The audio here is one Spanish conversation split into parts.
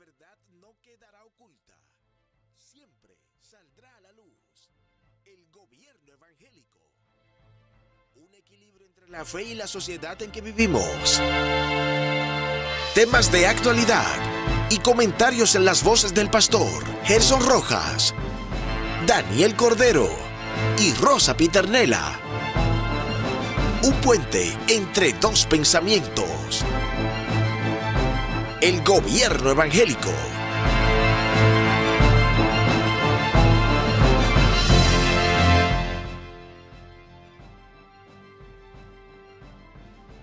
verdad no quedará oculta. Siempre saldrá a la luz. El gobierno evangélico. Un equilibrio entre la fe y la sociedad en que vivimos. Temas de actualidad y comentarios en las voces del pastor Gerson Rojas, Daniel Cordero y Rosa Piternela. Un puente entre dos pensamientos. El gobierno evangélico.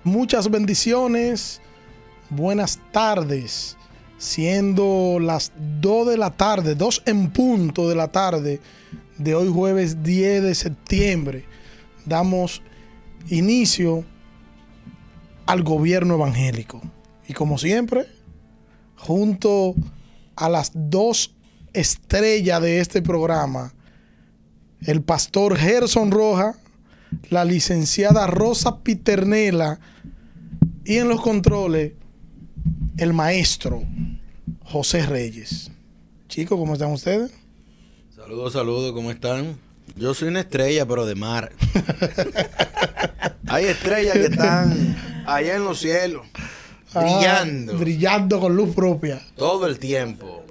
Muchas bendiciones, buenas tardes, siendo las 2 de la tarde, 2 en punto de la tarde de hoy jueves 10 de septiembre, damos inicio al gobierno evangélico. Y como siempre, junto a las dos estrellas de este programa, el pastor Gerson Roja, la licenciada Rosa Piternela y en los controles el maestro José Reyes. Chicos, ¿cómo están ustedes? Saludos, saludos, ¿cómo están? Yo soy una estrella, pero de mar. Hay estrellas que están allá en los cielos, Ah, brillando brillando con luz propia. todo el tiempo.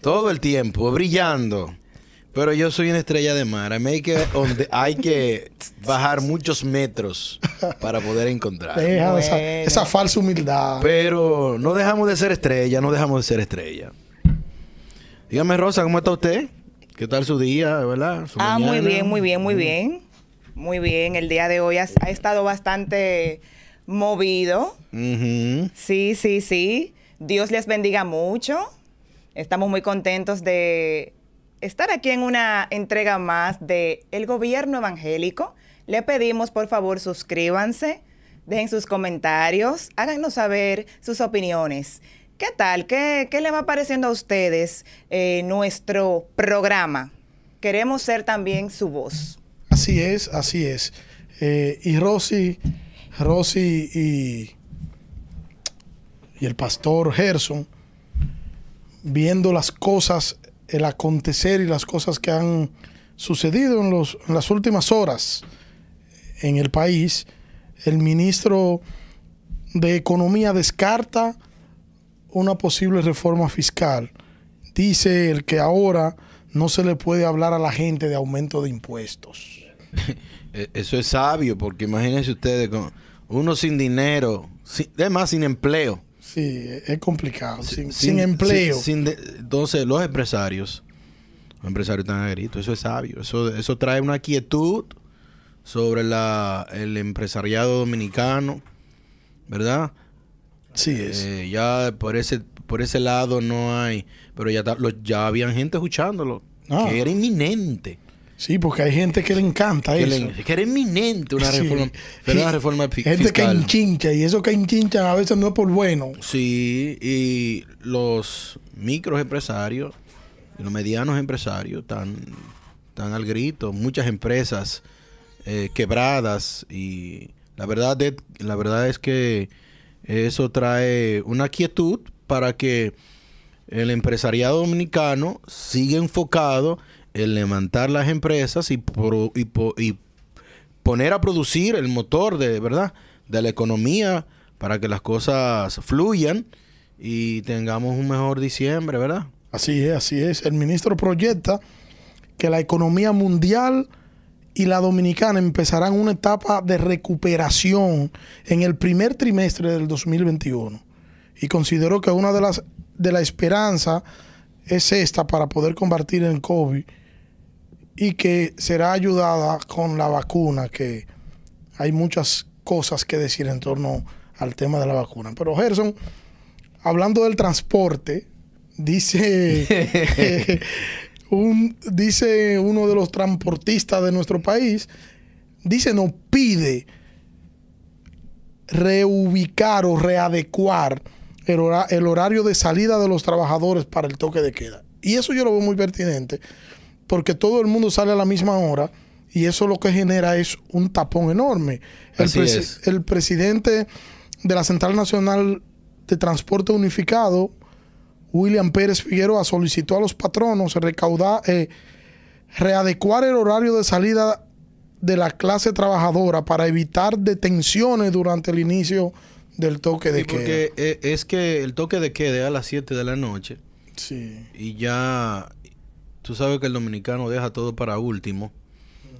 Todo el tiempo, brillando. Pero yo soy una estrella de mar. Hay que, donde hay que bajar muchos metros para poder encontrar. Deja esa, esa falsa humildad. Pero no dejamos de ser estrella, no dejamos de ser estrella. Dígame, Rosa, ¿cómo está usted? ¿Qué tal su día, verdad? Su Ah, muy bien, muy bien, muy bien. Muy bien, el día de hoy ha, ha estado bastante movido. Sí, sí, sí. Dios les bendiga mucho. Estamos muy contentos de estar aquí en una entrega más de El Gobierno Evangélico. Le pedimos, por favor, suscríbanse, dejen sus comentarios, háganos saber sus opiniones. ¿Qué tal? ¿Qué, qué le va pareciendo a ustedes eh, nuestro programa? Queremos ser también su voz. Así es, así es. Eh, y Rosy, Rosy y, el pastor Gerson, viendo las cosas, el acontecer y las cosas que han sucedido en, los, en las últimas horas en el país, el ministro de Economía descarta una posible reforma fiscal. Dice el que ahora no se le puede hablar a la gente de aumento de impuestos. Eh, Eso es sabio, porque imagínense ustedes, con uno sin dinero, sin, además sin empleo. Sí, es complicado. Sin, Sin- sin empleo. de- entonces, los empresarios, los empresarios están a eso es sabio. Eso, eso trae una quietud sobre la, el empresariado dominicano, ¿verdad? sí es. Eh, ya por ese, por ese lado no hay, pero ya, ta- lo- ya habían gente escuchándolo, Ah. que era inminente. Sí, porque hay gente que le encanta Que, eso. le- que era inminente una Sí. reforma, una reforma Gente que enchincha y eso que enchinchan a veces no es por bueno. Sí, y los micros empresarios y los medianos empresarios están, están al grito. Muchas empresas eh, quebradas y la verdad, la verdad es que eso trae una quietud para que el empresariado dominicano siga enfocado en levantar las empresas y, pro- y y poner a producir el motor de verdad de la economía para que las cosas fluyan y tengamos un mejor diciembre, ¿verdad? Así es, así es. El ministro proyecta que la economía mundial y la dominicana empezarán una etapa de recuperación en el primer trimestre del 2021. Y consideró que una de las de la esperanza es esta para poder combatir el COVID y que será ayudada con la vacuna, que hay muchas cosas que decir en torno al tema de la vacuna. Pero Gerson, hablando del transporte, dice, un, dice uno de los transportistas de nuestro país, dice, nos pide reubicar o readecuar el, hora- el horario de salida de los trabajadores para el toque de queda. Y eso yo lo veo muy pertinente, porque todo el mundo sale a la misma hora y eso lo que genera es un tapón enorme. El, Así presi- es. el presidente de la Central Nacional de Transporte Unificado, William Pérez Figueroa solicitó a los patronos recaudar, eh, readecuar el horario de salida de la clase trabajadora para evitar detenciones durante el inicio del toque de Sí, queda. porque eh, es que el toque de queda es a las 7 de la noche Sí. y ya tú sabes que el dominicano deja todo para último.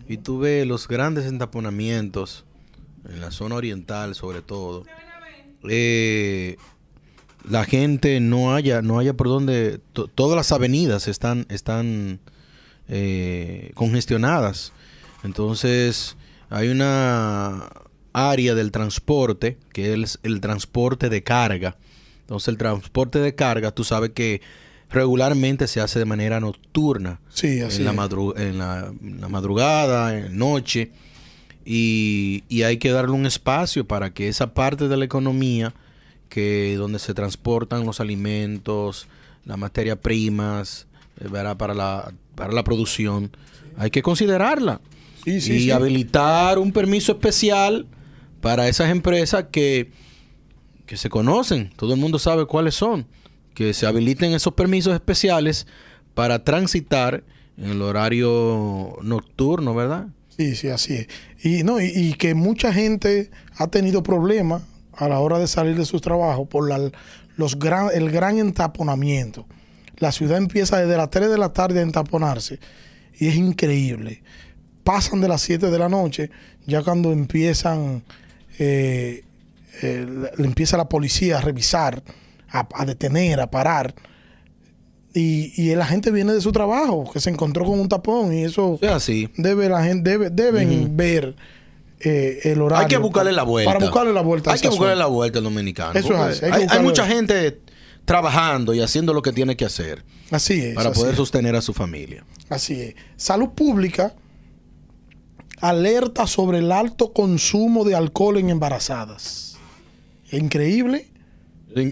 Y tú ves los grandes entaponamientos en la zona oriental sobre todo. Eh, la gente no haya no haya por donde to- todas las avenidas están están eh, congestionadas. Entonces hay una área del transporte que es el transporte de carga. Entonces el transporte de carga tú sabes que regularmente se hace de manera nocturna. Sí, así en la, madru- en la, en la madrugada, en noche, y, y hay que darle un espacio para que esa parte de la economía, que donde se transportan los alimentos, las materias primas, eh, ¿verdad? Para, la, para la producción, hay que considerarla. Sí, sí, y habilitar un permiso especial para esas empresas que, que se conocen, todo el mundo sabe cuáles son, que se habiliten esos permisos especiales para transitar en el horario nocturno, ¿verdad? Sí, sí, así es. Y, no, y, que mucha gente ha tenido problemas a la hora de salir de sus trabajos por la- los gran, el gran entaponamiento. La ciudad empieza desde las 3 de la tarde a entaponarse y es increíble. Pasan de las 7 de la noche, ya cuando empiezan, eh, eh, empieza la policía a revisar, a, a detener, a parar. Y, y la gente viene de su trabajo, que se encontró con un tapón y eso Es así. debe la gente debe, deben ver eh, el horario Hay que buscarle la vuelta. para buscarle la vuelta Hay que buscarle la vuelta al dominicano. Eso es, hay mucha gente trabajando y haciendo lo que tiene que hacer así es para así poder es, sostener a su familia. así es salud pública alerta sobre el alto consumo de alcohol en embarazadas increíble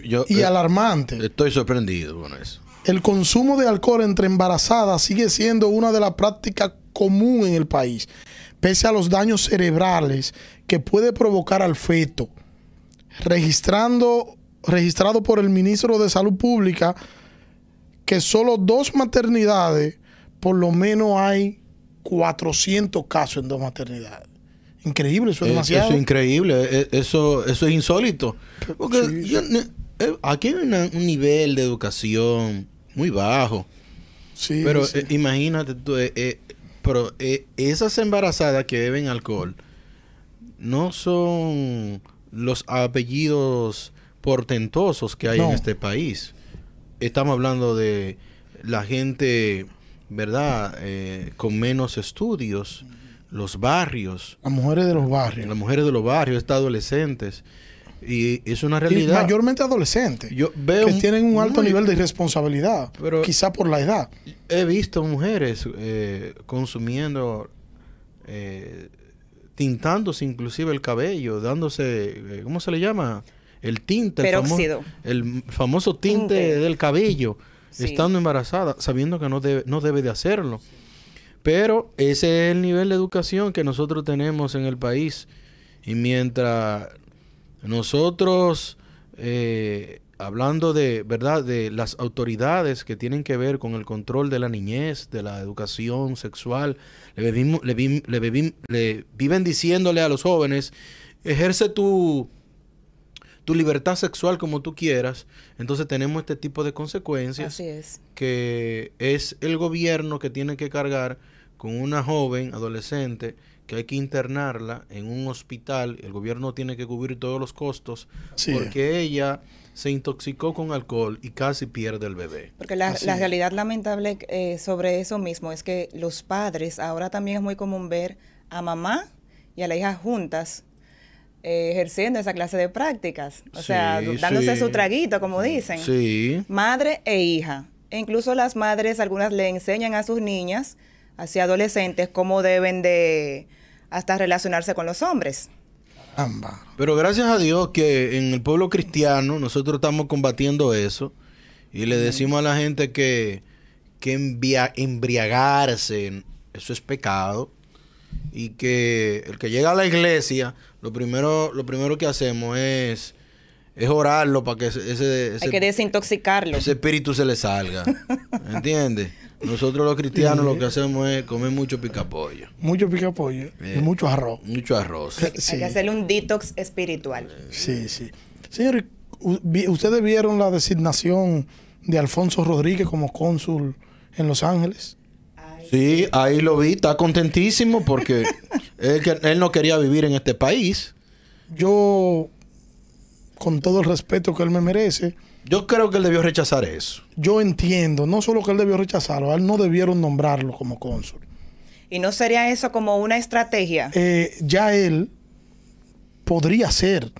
Yo y eh, alarmante estoy sorprendido con eso. el consumo de alcohol entre embarazadas sigue siendo una de las prácticas común en el país, pese a los daños cerebrales que puede provocar al feto. Registrando, registrado por el ministro de Salud Pública que solo dos maternidades, por lo menos hay 400 casos en dos maternidades. Increíble, eso es Eh, demasiado. Eso es increíble, eh, eso, eso es insólito. Porque Sí. yo eh, aquí hay una- un nivel de educación muy bajo. Sí, pero sí. eh, imagínate tú, eh, eh, pero eh, esas embarazadas que beben alcohol no son los apellidos portentosos que hay en este país. Estamos hablando de la gente, ¿verdad? Eh, con menos estudios, los barrios, Las mujeres de los barrios. las mujeres de los barrios, estas adolescentes. Y es una Y realidad. mayormente adolescentes. Yo veo que tienen un alto muy- nivel de irresponsabilidad. Pero- quizá por la edad. He visto mujeres eh, consumiendo, eh, tintándose inclusive el cabello, dándose, eh, ¿cómo se le llama? El tinte. el famo- Peróxido. El famoso tinte, Tinte. del cabello, Sí. estando embarazada, sabiendo que no debe, no debe de hacerlo. Pero ese es el nivel de educación que nosotros tenemos en el país. Y mientras nosotros, eh, hablando de, ¿verdad?, de las autoridades que tienen que ver con el control de la niñez, de la educación sexual, le, bebimos- le, bebim- le viven diciéndole a los jóvenes, ejerce tu, tu libertad sexual como tú quieras, entonces tenemos este tipo de consecuencias Así es. que es el gobierno que tiene que cargar con una joven adolescente que hay que internarla en un hospital, el gobierno tiene que cubrir todos los costos porque ella se intoxicó con alcohol y casi pierde el bebé. Porque la, la realidad lamentable eh, sobre eso mismo es que los padres, ahora también es muy común ver a mamá y a la hija juntas eh, ejerciendo esa clase de prácticas. O sea, dándose sí. su traguito, como dicen. Sí, Madre e hija. E incluso las madres, algunas le enseñan a sus niñas, hacia adolescentes, cómo deben de hasta relacionarse con los hombres. Amba. pero gracias a Dios que en el pueblo cristiano nosotros estamos combatiendo eso y le decimos a la gente que, que embriagarse, eso es pecado. Y que el que llega a la iglesia, lo primero, lo primero que hacemos es es orarlo para que ese, ese, Hay que desintoxicarlo. ese espíritu se le salga. ¿Entiendes? Nosotros los cristianos lo que hacemos es comer mucho picapollo, Mucho pica pollo y mucho arroz. mucho arroz. Sí, Hay que hacerle un detox espiritual. sí, sí. Vi- ¿ustedes vieron la designación de Alfonso Rodríguez como cónsul en Los Ángeles? Sí, ahí lo vi, está contentísimo porque él, no quería vivir en este país. Yo, con todo el respeto que él me merece, Yo creo que él debió rechazar eso. yo entiendo, no solo que él debió rechazarlo, a él no debieron nombrarlo como cónsul. ¿Y no sería eso como una estrategia? Eh, ya él podría ser,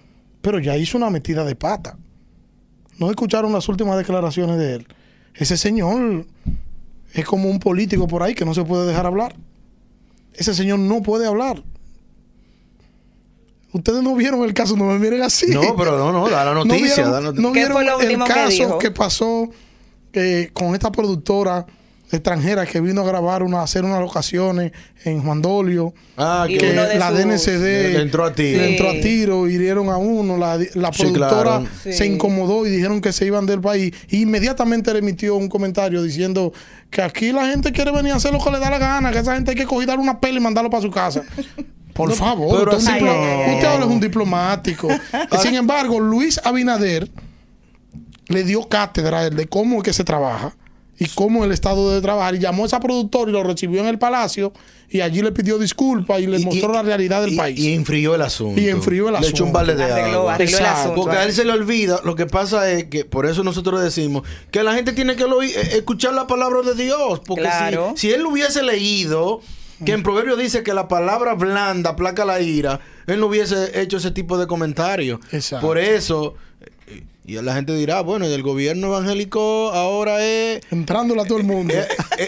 pero ya hizo una metida de pata. ¿No escucharon las últimas declaraciones de él? Ese señor es como un político por ahí que no se puede dejar hablar. Ese señor no puede hablar. Ustedes no vieron el caso, no me miren así. No, pero no, no, da la No noticia. vieron, da la noticia. no ¿Qué vieron fue lo el que caso dijo? que pasó eh, con esta productora extranjera que vino a grabar una, a hacer unas locaciones en Juan Dolio. Ah, Y que uno de la sus- DNCD Le entró a tiro. le Sí. entró a tiro, hirieron a uno, la, la Sí, productora claro. Sí. se incomodó y dijeron que se iban del país. Y inmediatamente le emitió un comentario diciendo que aquí la gente quiere venir a hacer lo que le da la gana, que esa gente hay que coger dar una pela y mandarlo para su casa. Por favor, pero usted, así es un no. usted ahora es un diplomático. Sin embargo, Luis Abinader le dio cátedra a él de cómo es que se trabaja y cómo el Estado debe trabajar. Y llamó a esa productora y lo recibió en el palacio y allí le pidió disculpas y le Y- mostró y- la realidad del y- país. Y enfrió el asunto. Y enfrió el Le echó un asunto. balde de Arregló, agua. arregló el Exacto. asunto. Porque a él se le olvida, lo que pasa es que por eso nosotros decimos que la gente tiene que lo- eh, escuchar la palabra de Dios. Porque Claro. si, si él lo hubiese leído, que en Proverbio dice que la palabra blanda aplaca la ira, él no hubiese hecho ese tipo de comentarios. Exacto. Por eso, y la gente dirá, bueno, y el gobierno evangélico ahora es Entrándole a todo el mundo. eh, eh,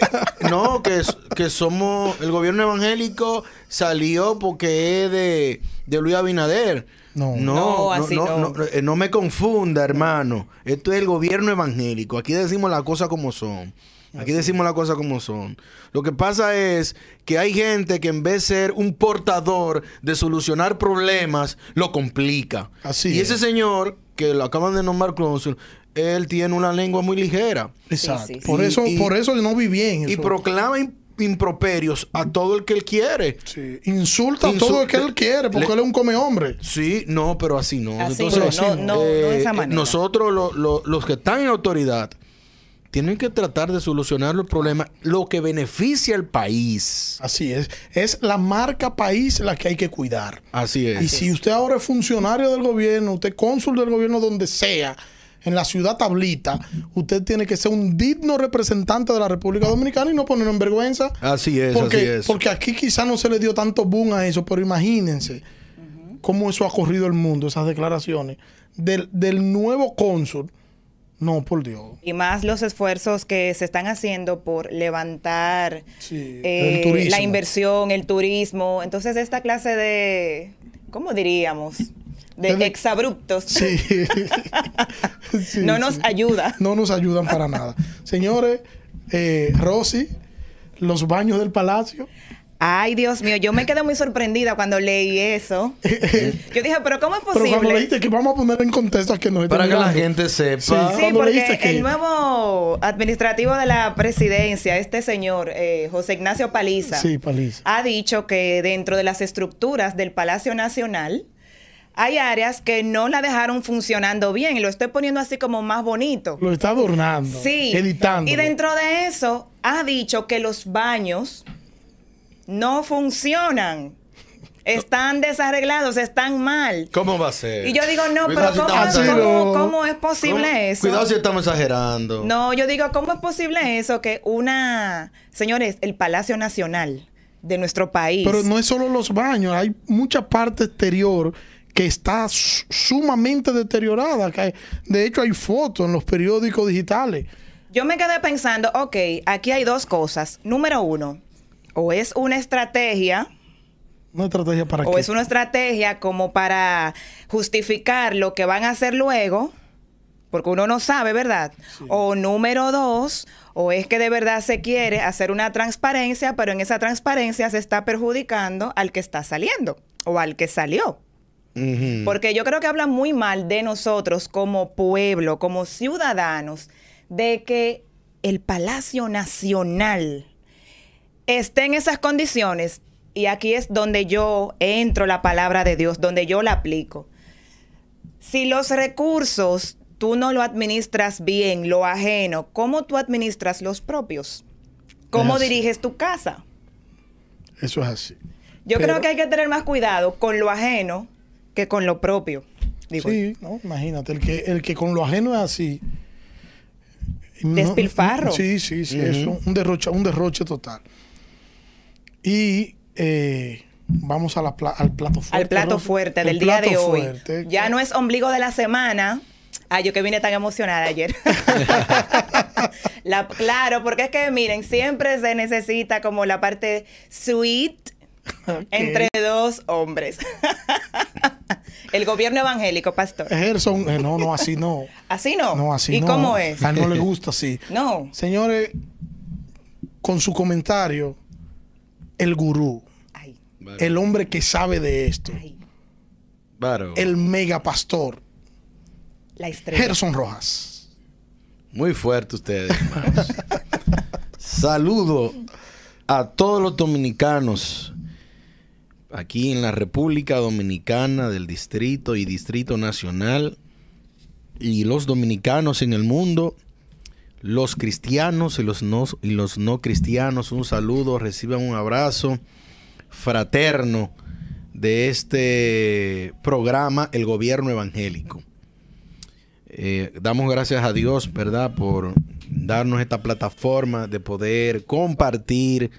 no, que, que somos. El gobierno evangélico salió porque es de, de Luis Abinader. No. no, No, así no. no, eh, no me confunda, hermano. Esto es el gobierno evangélico. Aquí decimos las cosas como son. Aquí decimos las cosas como son. Lo que pasa es que hay gente que en vez de ser un portador de solucionar problemas, lo complica. Así y es. ese señor, que lo acaban de nombrar cónsul, él tiene una lengua muy ligera. Exacto. sí, sí. Por Y- eso, y- por eso no vi bien. Y eso. proclama im- improperios a todo el que él quiere. Sí. Insulta a todo el que él quiere, porque le- él es un come hombre. Sí, no, pero así no. Así Entonces, no, no, no, no de esa eh, manera. Nosotros, lo- lo- los que están en autoridad, tienen que tratar de solucionar los problemas, lo que beneficia al país. Así es. Es la marca país la que hay que cuidar. Así es. Y si usted ahora es funcionario del gobierno, usted es cónsul del gobierno donde sea, en la ciudad tablita, usted tiene que ser un digno representante de la República Dominicana y no ponerlo en vergüenza. Así es, porque, así es. porque aquí quizá no se le dio tanto boom a eso, pero imagínense cómo eso ha corrido el mundo, esas declaraciones del, del nuevo cónsul. No, por Dios. Y más los esfuerzos que se están haciendo por levantar Sí, eh, la inversión, el turismo. Entonces, esta clase de, ¿cómo diríamos? De De- exabruptos Sí. Sí, no nos sí. ayuda. No nos ayudan para nada. Señores, eh, Rosy, los baños del palacio. Ay, Dios mío, yo me quedé muy sorprendida cuando leí eso. Yo dije, pero ¿cómo es Pero cuando posible? leíste que vamos a poner en contexto a que nos Para que la gente sepa. Sí. Sí, porque que- el nuevo administrativo de la presidencia, este señor, eh, José Ignacio Paliza, Sí, paliza. ha dicho que dentro de las estructuras del Palacio Nacional hay áreas que no la dejaron funcionando bien y lo estoy poniendo así como más bonito. Lo está adornando. Sí. Editando. Y dentro de eso ha dicho que los baños no funcionan. Están desarreglados, están mal. ¿Cómo va a ser? Y yo digo, no, Cuidado pero si ¿cómo, cómo- cómo es posible ¿Cómo? eso? Cuidado si estamos exagerando. No, yo digo, ¿cómo es posible eso que una... Señores, el Palacio Nacional de nuestro país... Pero no es solo los baños, hay mucha parte exterior que está su- sumamente deteriorada. que hay- de hecho, hay fotos en los periódicos digitales. Yo me quedé pensando, ok, aquí hay dos cosas. Número uno, o es una estrategia, Una estrategia para o qué? es una estrategia como para justificar lo que van a hacer luego, porque uno no sabe, ¿verdad? O número dos, o es que de verdad se quiere hacer una transparencia, pero en esa transparencia se está perjudicando al que está saliendo o al que salió. Porque yo creo que habla muy mal de nosotros como pueblo, como ciudadanos, de que el Palacio Nacional esté en esas condiciones. Y aquí es donde yo entro la palabra de Dios, donde yo la aplico. Si los recursos tú no lo administras bien, lo ajeno, ¿cómo tú administras los propios? ¿Cómo diriges tu casa? Eso es así. Yo Pero- creo que hay que tener más cuidado con lo ajeno que con lo propio. Digo, Sí, ¿no? imagínate, el que, el que con lo ajeno es así. no- Despilfarro. sí, sí, sí, eso, un derroche, un derroche total. Y eh, vamos a la pla- al plato fuerte. al plato fuerte El del día de hoy. fuerte. Ya no es ombligo de la semana. Ay, yo que vine tan emocionada ayer. La- claro, porque es que miren, siempre se necesita como la parte sweet entre dos hombres. El gobierno evangélico, pastor. Gerson, eh, no, no, así no. Así no. No, así ¿Y no. cómo es? A él no le gusta así. No. Señores, con su comentario, el gurú, Ay, el hombre que sabe de esto, ay, el mega pastor, la estrella. Gerson Rojas. Muy fuerte ustedes. hermanos. Saludo a todos los dominicanos aquí en la República Dominicana del Distrito y Distrito Nacional y los dominicanos en el mundo, los cristianos y los no, y los no cristianos. Un saludo, reciban un abrazo fraterno de este programa El Gobierno Evangélico. Eh, damos gracias a Dios, ¿verdad?, por darnos esta plataforma de poder compartir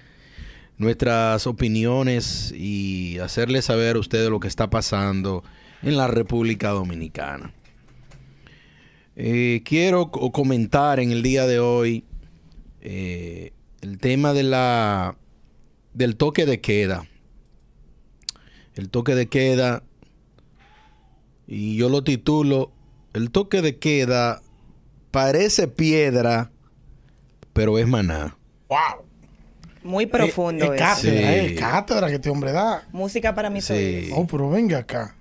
nuestras opiniones y hacerles saber a ustedes lo que está pasando en la República Dominicana. Eh, quiero co- comentar en el día de hoy eh, el tema de la del toque de queda. El toque de queda y yo lo titulo El toque de queda parece piedra, pero es maná. ¡Wow! Muy profundo Es eso. cátedra, Sí. eh, cátedra que este hombre da. Música para mis Sí. oídos. Oh, pero venga acá.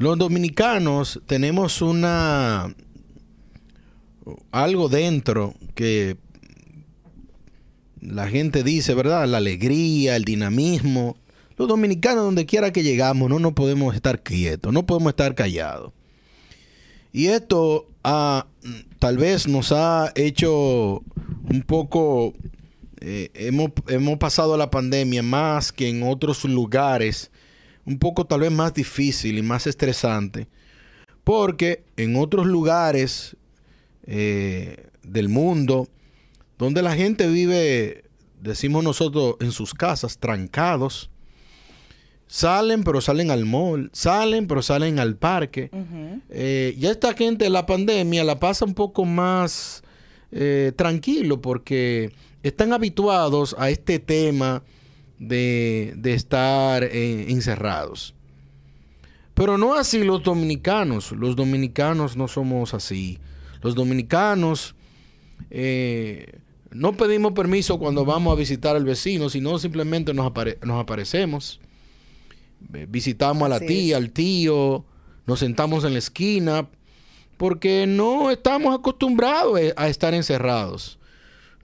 Los dominicanos tenemos una algo dentro que la gente dice, ¿verdad? La alegría, el dinamismo. Los dominicanos, donde quiera que llegamos, no nos podemos estar quietos, no podemos estar callados. Y esto ah, tal vez nos ha hecho un poco, eh, hemos, hemos pasado la pandemia más que en otros lugares, un poco tal vez más difícil y más estresante, porque en otros lugares eh, del mundo, donde la gente vive, decimos nosotros, en sus casas, trancados, salen pero salen al mall, salen pero salen al parque. Ujú. Eh, ya esta gente la pandemia la pasa un poco más eh, tranquilo porque están habituados a este tema de, de estar eh, encerrados. Pero no así los dominicanos. Los dominicanos no somos así. Los dominicanos eh, no pedimos permiso cuando vamos a visitar al vecino, sino simplemente nos, apare- nos aparecemos. Eh, Visitamos a la tía, es. al tío, nos sentamos en la esquina, porque no estamos acostumbrados a estar encerrados.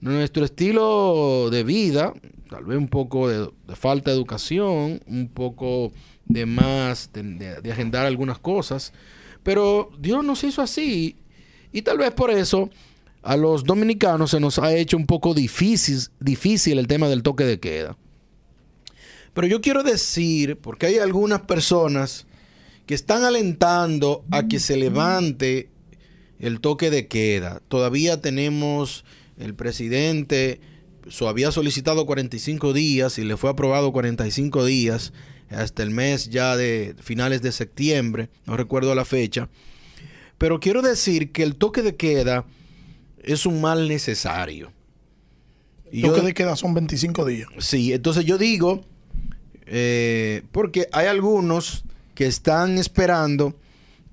Nuestro estilo de vida, tal vez un poco de, falta de educación, un poco de más, de agendar algunas cosas, pero Dios nos hizo así y tal vez por eso a los dominicanos se nos ha hecho un poco difícil, difícil el tema del toque de queda. Pero yo quiero decir, porque hay algunas personas que están alentando a que se levante el toque de queda. Todavía tenemos el presidente, so, había solicitado 45 días y le fue aprobado 45 días hasta el mes ya de finales de septiembre, no recuerdo la fecha. Pero quiero decir que el toque de queda es un mal necesario. Y Lo yo- de queda son 25 días. Sí, entonces yo digo, eh, porque hay algunos que están esperando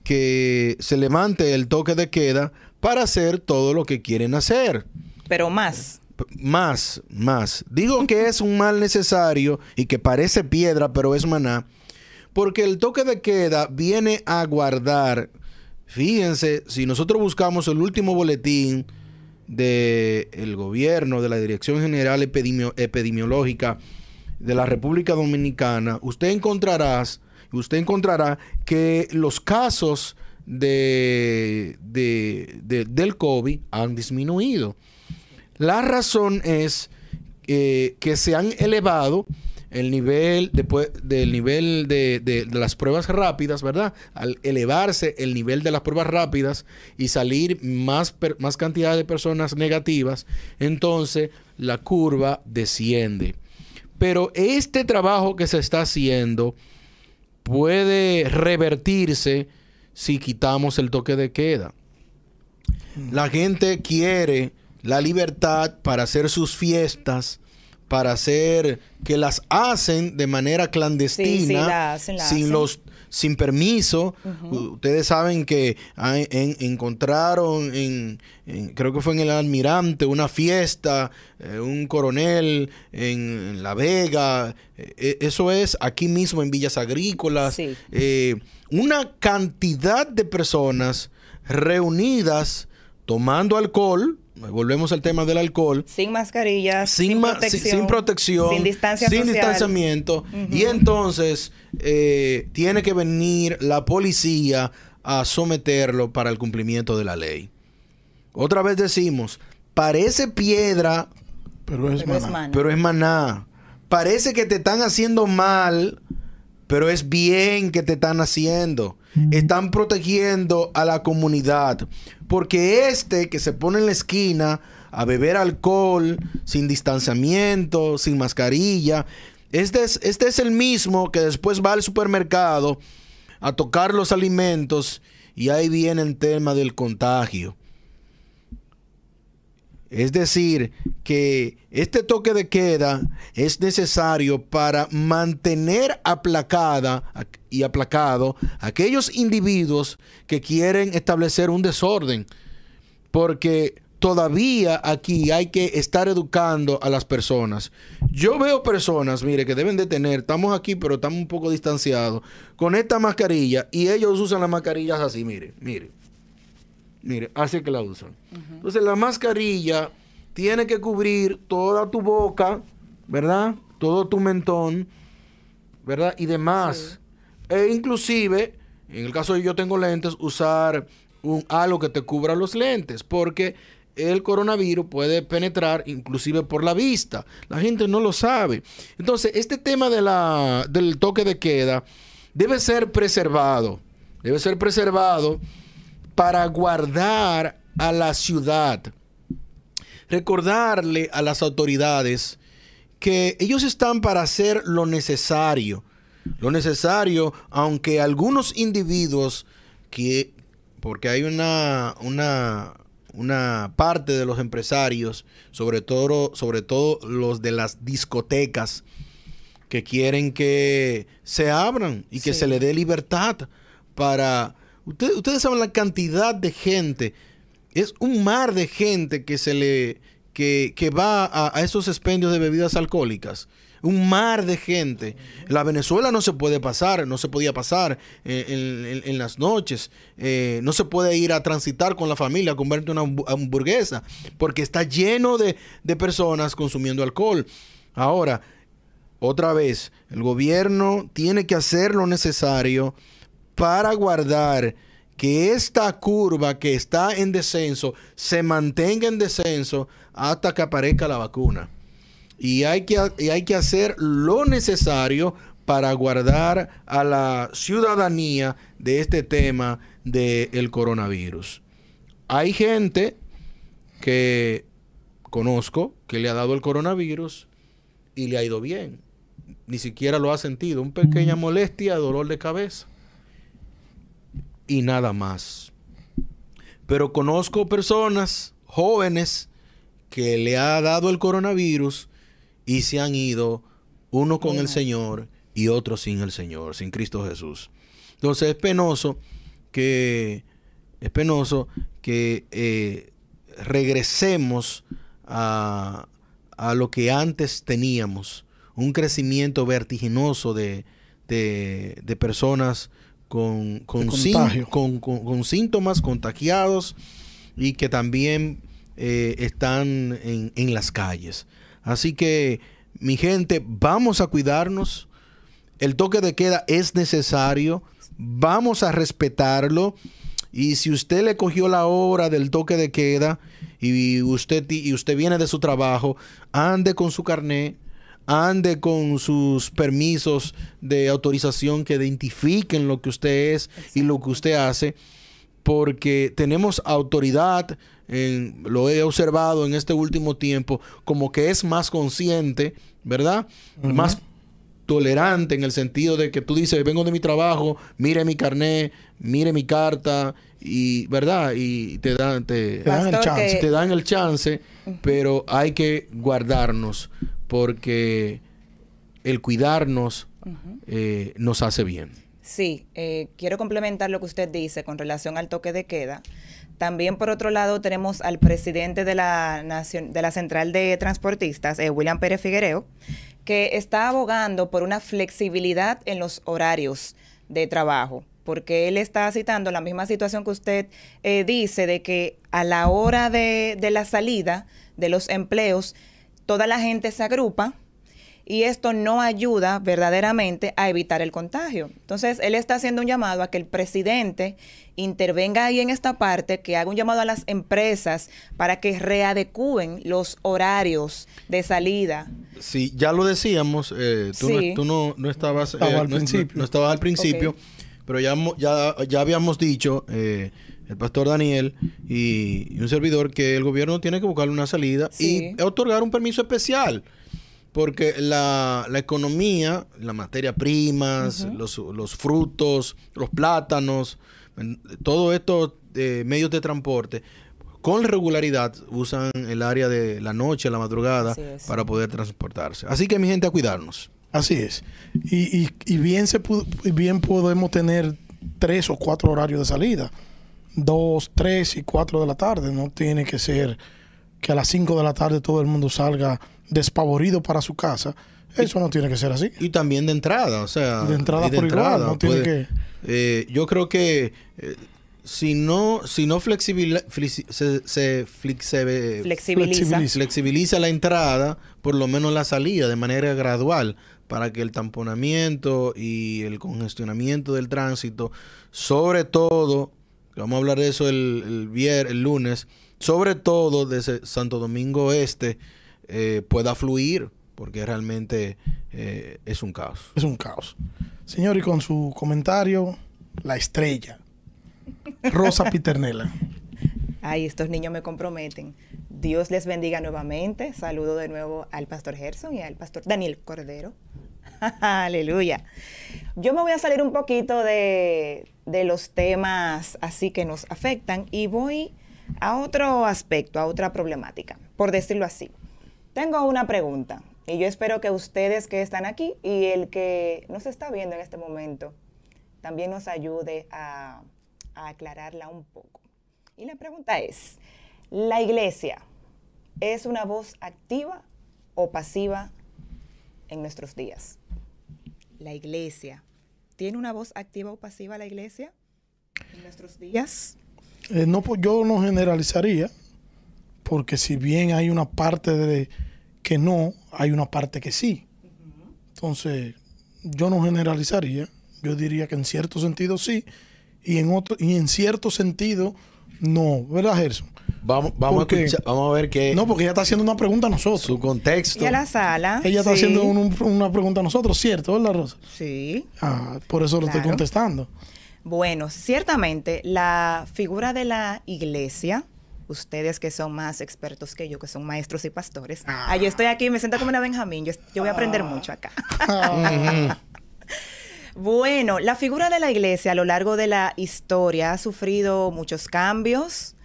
que se levante el toque de queda para hacer todo lo que quieren hacer. Pero más. Más, más. Digo que es un mal necesario y que parece piedra, pero es maná, Porque el toque de queda viene a guardar, fíjense, si nosotros buscamos el último boletín del gobierno, de la Dirección General Epidemiológica de la República Dominicana, usted encontrará, usted encontrará que los casos de, del COVID han disminuido. La razón es eh, que se han elevado el nivel después del nivel de, las pruebas rápidas, ¿verdad? Al elevarse el nivel de las pruebas rápidas y salir más, más cantidad de personas negativas, entonces la curva desciende. Pero este trabajo que se está haciendo puede revertirse si quitamos el toque de queda. La gente quiere la libertad para hacer sus fiestas, para hacer que las hacen de manera clandestina, sin los sin permiso. Ustedes saben que encontraron en, creo que fue en el Almirante, una fiesta, eh, un coronel en, La Vega. E, e, eso es aquí mismo en Villas Agrícolas. Eh, una cantidad de personas reunidas tomando alcohol volvemos al tema del alcohol. Sin mascarillas, sin, protección, sin, distancia sin distanciamiento. Y entonces eh, tiene que venir la policía a someterlo para el cumplimiento de la ley. Otra vez decimos, parece piedra, pero es, maná. Pero es maná. Parece que te están haciendo mal, pero es bien que te están haciendo. Están protegiendo a la comunidad. Porque este que se pone en la esquina a beber alcohol, sin distanciamiento, sin mascarilla, este es, este es el mismo que después va al supermercado a tocar los alimentos y ahí viene el tema del contagio. Es decir, que este toque de queda es necesario para mantener aplacada y aplacado aquellos individuos que quieren establecer un desorden. Porque todavía aquí hay que estar educando a las personas. Yo veo personas, mire, que deben de tener, estamos aquí, pero estamos un poco distanciados, con esta mascarilla y ellos usan las mascarillas así, mire, mire. Mire, así que la usan. Entonces la mascarilla tiene que cubrir toda tu boca, ¿verdad? Todo tu mentón, ¿verdad? Y demás. E inclusive, en el caso de yo tengo lentes, usar un, algo que te cubra los lentes, porque el coronavirus puede penetrar inclusive por la vista. La gente no lo sabe. Entonces, este tema de la, del toque de queda debe ser preservado. Debe ser preservado para guardar a la ciudad. Recordarle a las autoridades que ellos están para hacer lo necesario. Lo necesario, aunque algunos individuos que, porque hay una, una, una parte de los empresarios, sobre todo, sobre todo los de las discotecas, que quieren que se abran y que se le dé libertad para ustedes saben la cantidad de gente. Es un mar de gente que se le que, va a, esos expendios de bebidas alcohólicas. Un mar de gente. La Venezuela no se puede pasar, no se podía pasar en, las noches. Eh, no se puede ir a transitar con la familia a comerte una hamburguesa, porque está lleno de, de personas consumiendo alcohol. Ahora, otra vez, el gobierno tiene que hacer lo necesario para guardar que esta curva que está en descenso se mantenga en descenso hasta que aparezca la vacuna. Y hay que, hay que hacer lo necesario para guardar a la ciudadanía de este tema del coronavirus. Hay gente que conozco que le ha dado el coronavirus y le ha ido bien. Ni siquiera lo ha sentido. Una pequeña molestia, dolor de cabeza y nada más. Pero conozco personas jóvenes que le ha dado el coronavirus y se han ido uno con el Señor y otro sin el Señor, sin Cristo Jesús. Entonces es penoso que es penoso que eh, regresemos a, a, lo que antes teníamos, un crecimiento vertiginoso de, de, de personas con, con, con- con- síntomas contagiados y que también eh, están en, en las calles. Así que, mi gente, vamos a cuidarnos. El toque de queda es necesario. Vamos a respetarlo. Y si usted le cogió la hora del toque de queda y usted, y usted viene de su trabajo, ande con su carnet, ande con sus permisos de autorización que identifiquen lo que usted es y lo que usted hace, porque tenemos autoridad, en- lo he observado en este último tiempo, como que es más consciente, ¿verdad? Más tolerante en el sentido de que tú dices, vengo de mi trabajo, mire mi carnet, mire mi carta, y ¿verdad? Y te dan, te, Te dan el chance. que- te dan el chance, pero hay que guardarnos porque el cuidarnos eh, nos hace bien. Sí, eh, quiero complementar lo que usted dice con relación al toque de queda. También, por otro lado, tenemos al presidente de la, nacion- de la Central de Transportistas, eh, William Pérez Figuereo, que está abogando por una flexibilidad en los horarios de trabajo, porque él está citando la misma situación que usted eh, dice, de que a la hora de, de la salida de los empleos, toda la gente se agrupa y esto no ayuda verdaderamente a evitar el contagio. Entonces, él está haciendo un llamado a que el presidente intervenga ahí en esta parte, que haga un llamado a las empresas para que readecúen los horarios de salida. Sí, ya lo decíamos, eh, tú, Sí. no, tú no, no estabas, Estaba eh, al no- principio. no- no estabas al principio, pero ya, ya, ya habíamos dicho, eh, el pastor Daniel y, y un servidor, que el gobierno tiene que buscarle una salida Sí. y otorgar un permiso especial. Porque la, la economía, la materia primas, los, los frutos, los plátanos, todos estos eh, medios de transporte, con regularidad usan el área de la noche, la madrugada, para poder transportarse. Así que mi gente a cuidarnos. Así es. Y, y- y bien, se bien podemos tener tres o cuatro horarios de salida. Dos, tres y cuatro de la tarde. No tiene que ser que a las cinco de la tarde todo el mundo salga despavorido para su casa. Eso no tiene que ser así. Y también de entrada, o sea. De entrada por igual, no tiene que- eh, yo creo que eh, si no, si no flexibila- flexi- se, se Flexibiliza. Flexibiliza. flexibiliza la entrada, por lo menos la salida, de manera gradual, para que el tamponamiento y el congestionamiento del tránsito, sobre todo, vamos a hablar de eso el, el, vier- el lunes, sobre todo desde Santo Domingo Este, eh, pueda fluir, porque realmente eh, es un caos. Es un caos. Señor, y con su comentario, la estrella. Rosa Piternela. Ay, estos niños me comprometen. Dios les bendiga nuevamente. Saludo de nuevo al pastor Gerson y al pastor Daniel Cordero. Aleluya. Yo me voy a salir un poquito de, de los temas así que nos afectan y voy a otro aspecto, a otra problemática, por decirlo así. Tengo una pregunta y yo espero que ustedes que están aquí y el que nos está viendo en este momento también nos ayude a, a aclararla un poco. Y la pregunta es, ¿la iglesia es una voz activa o pasiva en nuestros días? La iglesia, ¿tiene una voz activa o pasiva la iglesia en nuestros días? Eh, no, pues yo no generalizaría, porque si bien hay una parte de que no, hay una parte que sí. Entonces, yo no generalizaría. Yo diría que en cierto sentido sí, y en otro, y en cierto sentido no, ¿verdad, Gerson? Vamos, vamos, a, escuchar- vamos a ver qué No, porque ella está haciendo una pregunta a nosotros. su contexto. Y a la sala. Ella está sí, haciendo un- una pregunta a nosotros, ¿cierto, verdad, Rosa? Sí. Ah, por eso lo estoy contestando. Bueno, ciertamente la figura de la iglesia, ustedes que son más expertos que yo, que son maestros y pastores, ah, yo estoy aquí, me siento como una Benjamín, yo, yo voy a aprender mucho acá. bueno, la figura de la iglesia a lo largo de la historia ha sufrido muchos cambios,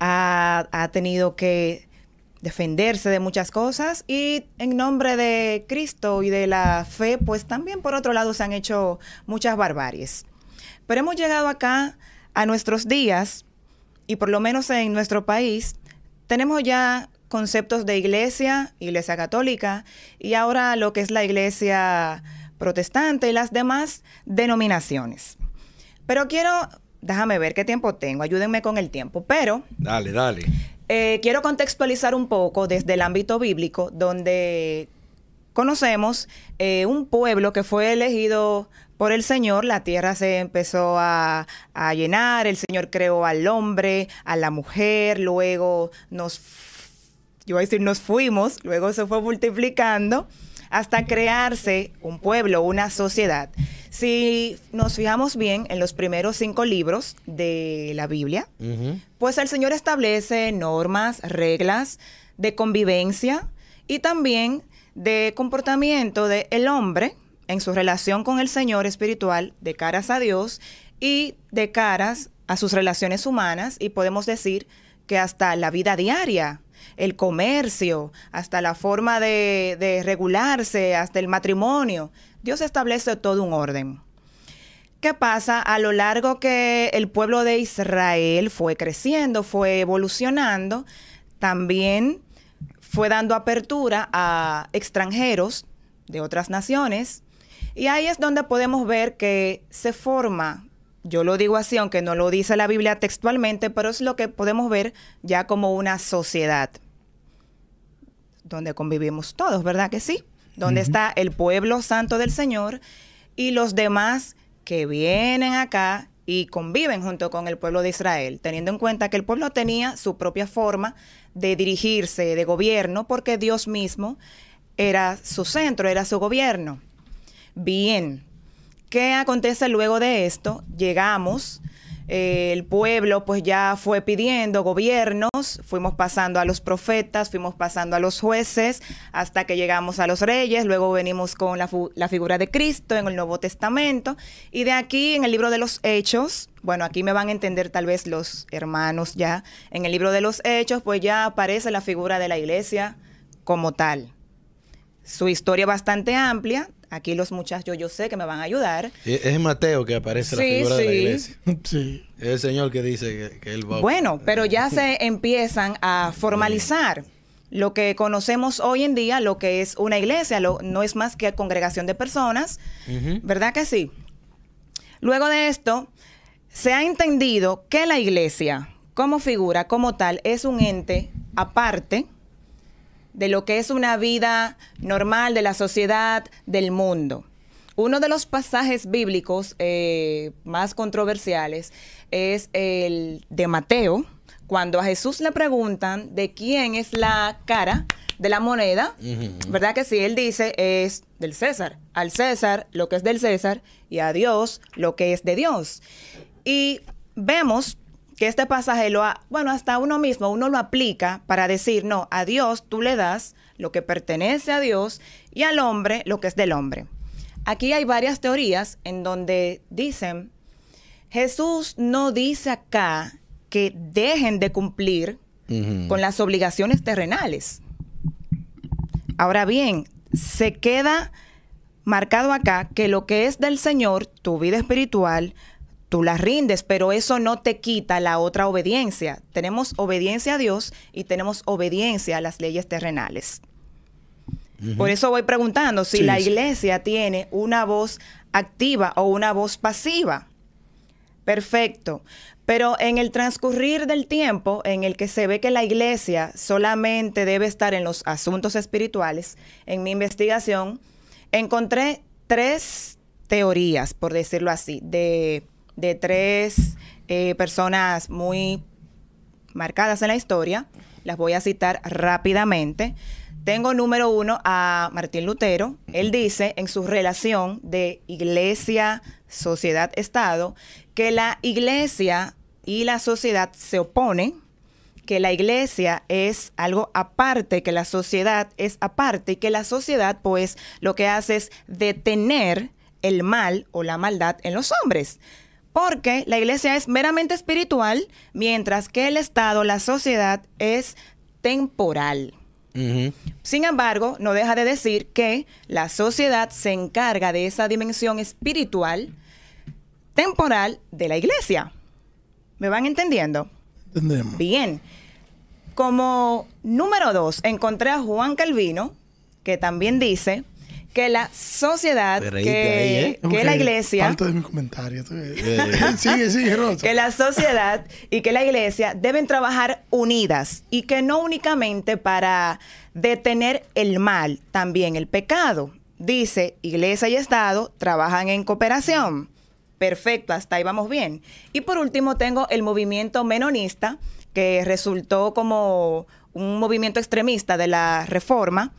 ha, tenido que defenderse de muchas cosas y en nombre de Cristo y de la fe, pues también por otro lado se han hecho muchas barbaries. Pero hemos llegado acá a nuestros días y por lo menos en nuestro país tenemos ya conceptos de iglesia, iglesia católica y ahora lo que es la iglesia protestante y las demás denominaciones. Pero quiero, déjame ver qué tiempo tengo, ayúdenme con el tiempo, pero Dale, dale. eh, quiero contextualizar un poco desde el ámbito bíblico, donde conocemos eh, un pueblo que fue elegido por el Señor, la tierra se empezó a, a llenar, el Señor creó al hombre, a la mujer, luego nos, yo voy a decir nos fuimos, luego se fue multiplicando hasta crearse un pueblo, una sociedad. Si nos fijamos bien en los primeros cinco libros de la Biblia, pues el Señor establece normas, reglas de convivencia y también de comportamiento del el hombre en su relación con el Señor espiritual de caras a Dios y de caras a sus relaciones humanas y podemos decir que hasta la vida diaria, el comercio, hasta la forma de, regularse, hasta el matrimonio, Dios establece todo un orden. ¿Qué pasa? A lo largo que el pueblo de Israel fue creciendo, fue evolucionando, también fue dando apertura a extranjeros de otras naciones. Y ahí es donde podemos ver que se forma, yo lo digo así, aunque no lo dice la Biblia textualmente, pero es lo que podemos ver ya como una sociedad, donde convivimos todos, ¿verdad que sí? Donde está el pueblo santo del Señor y los demás que vienen acá y conviven junto con el pueblo de Israel, teniendo en cuenta que el pueblo tenía su propia forma de dirigirse, de gobierno, porque Dios mismo era su centro, era su gobierno. Bien, ¿qué acontece luego de esto? Llegamos, el pueblo pues ya fue pidiendo gobiernos, fuimos pasando a los profetas, fuimos pasando a los jueces, hasta que llegamos a los reyes, luego venimos con la, la figura de Cristo en el Nuevo Testamento, y de aquí en el libro de los Hechos, bueno, aquí me van a entender tal vez los hermanos ya, en el libro de los Hechos pues ya aparece la figura de la iglesia como tal su historia bastante amplia. Aquí los muchachos yo sé que me van a ayudar. Es Mateo que aparece la Sí, figura de la sí. iglesia. Sí. Es el Señor que dice que, que él va Bueno, pero ya se empiezan a formalizar lo que conocemos hoy en día, lo que es una iglesia, lo- no es más que congregación de personas. ¿verdad que sí? Luego de esto, se ha entendido que la iglesia, como figura, como tal, es un ente aparte de lo que es una vida normal de la sociedad, del mundo. Uno de los pasajes bíblicos eh, más controversiales es el de Mateo, cuando a Jesús le preguntan de quién es la cara de la moneda. ¿verdad que sí? Él dice es del César. Al César lo que es del César y a Dios lo que es de Dios. Y vemos que este pasaje lo ha, bueno, hasta uno mismo, uno lo aplica para decir, no, a Dios tú le das lo que pertenece a Dios y al hombre lo que es del hombre. Aquí hay varias teorías en donde dicen, Jesús no dice acá que dejen de cumplir con las obligaciones terrenales. Ahora bien, se queda marcado acá que lo que es del Señor, tu vida espiritual, tú la rindes, pero eso no te quita la otra obediencia. Tenemos obediencia a Dios y tenemos obediencia a las leyes terrenales. Por eso voy preguntando si Sí, la sí. iglesia tiene una voz activa o una voz pasiva. Perfecto. Pero en el transcurrir del tiempo en el que se ve que la iglesia solamente debe estar en los asuntos espirituales, en mi investigación encontré tres teorías, por decirlo así, de, de tres eh, personas muy marcadas en la historia. Las voy a citar rápidamente. Tengo número uno a Martín Lutero. Él dice en su relación de iglesia, sociedad, Estado, que la iglesia y la sociedad se oponen, que la iglesia es algo aparte, que la sociedad es aparte y que la sociedad pues lo que hace es detener el mal o la maldad en los hombres. Porque la iglesia es meramente espiritual, mientras que el Estado, la sociedad, es temporal. Sin embargo, no deja de decir que la sociedad se encarga de esa dimensión espiritual temporal de la iglesia. ¿Me van entendiendo? Entendemos. Bien. Como número dos, encontré a Juan Calvino, que también dice que la sociedad, que, ahí, ¿eh? que la iglesia, de mi comentario. Eh. sigue, sigue, Rosa. que la sociedad y que la iglesia deben trabajar unidas y que no únicamente para detener el mal, también el pecado. Dice, iglesia y Estado trabajan en cooperación. Perfecto, hasta ahí vamos bien. Y por último tengo el movimiento menonista, que resultó como un movimiento extremista de la reforma.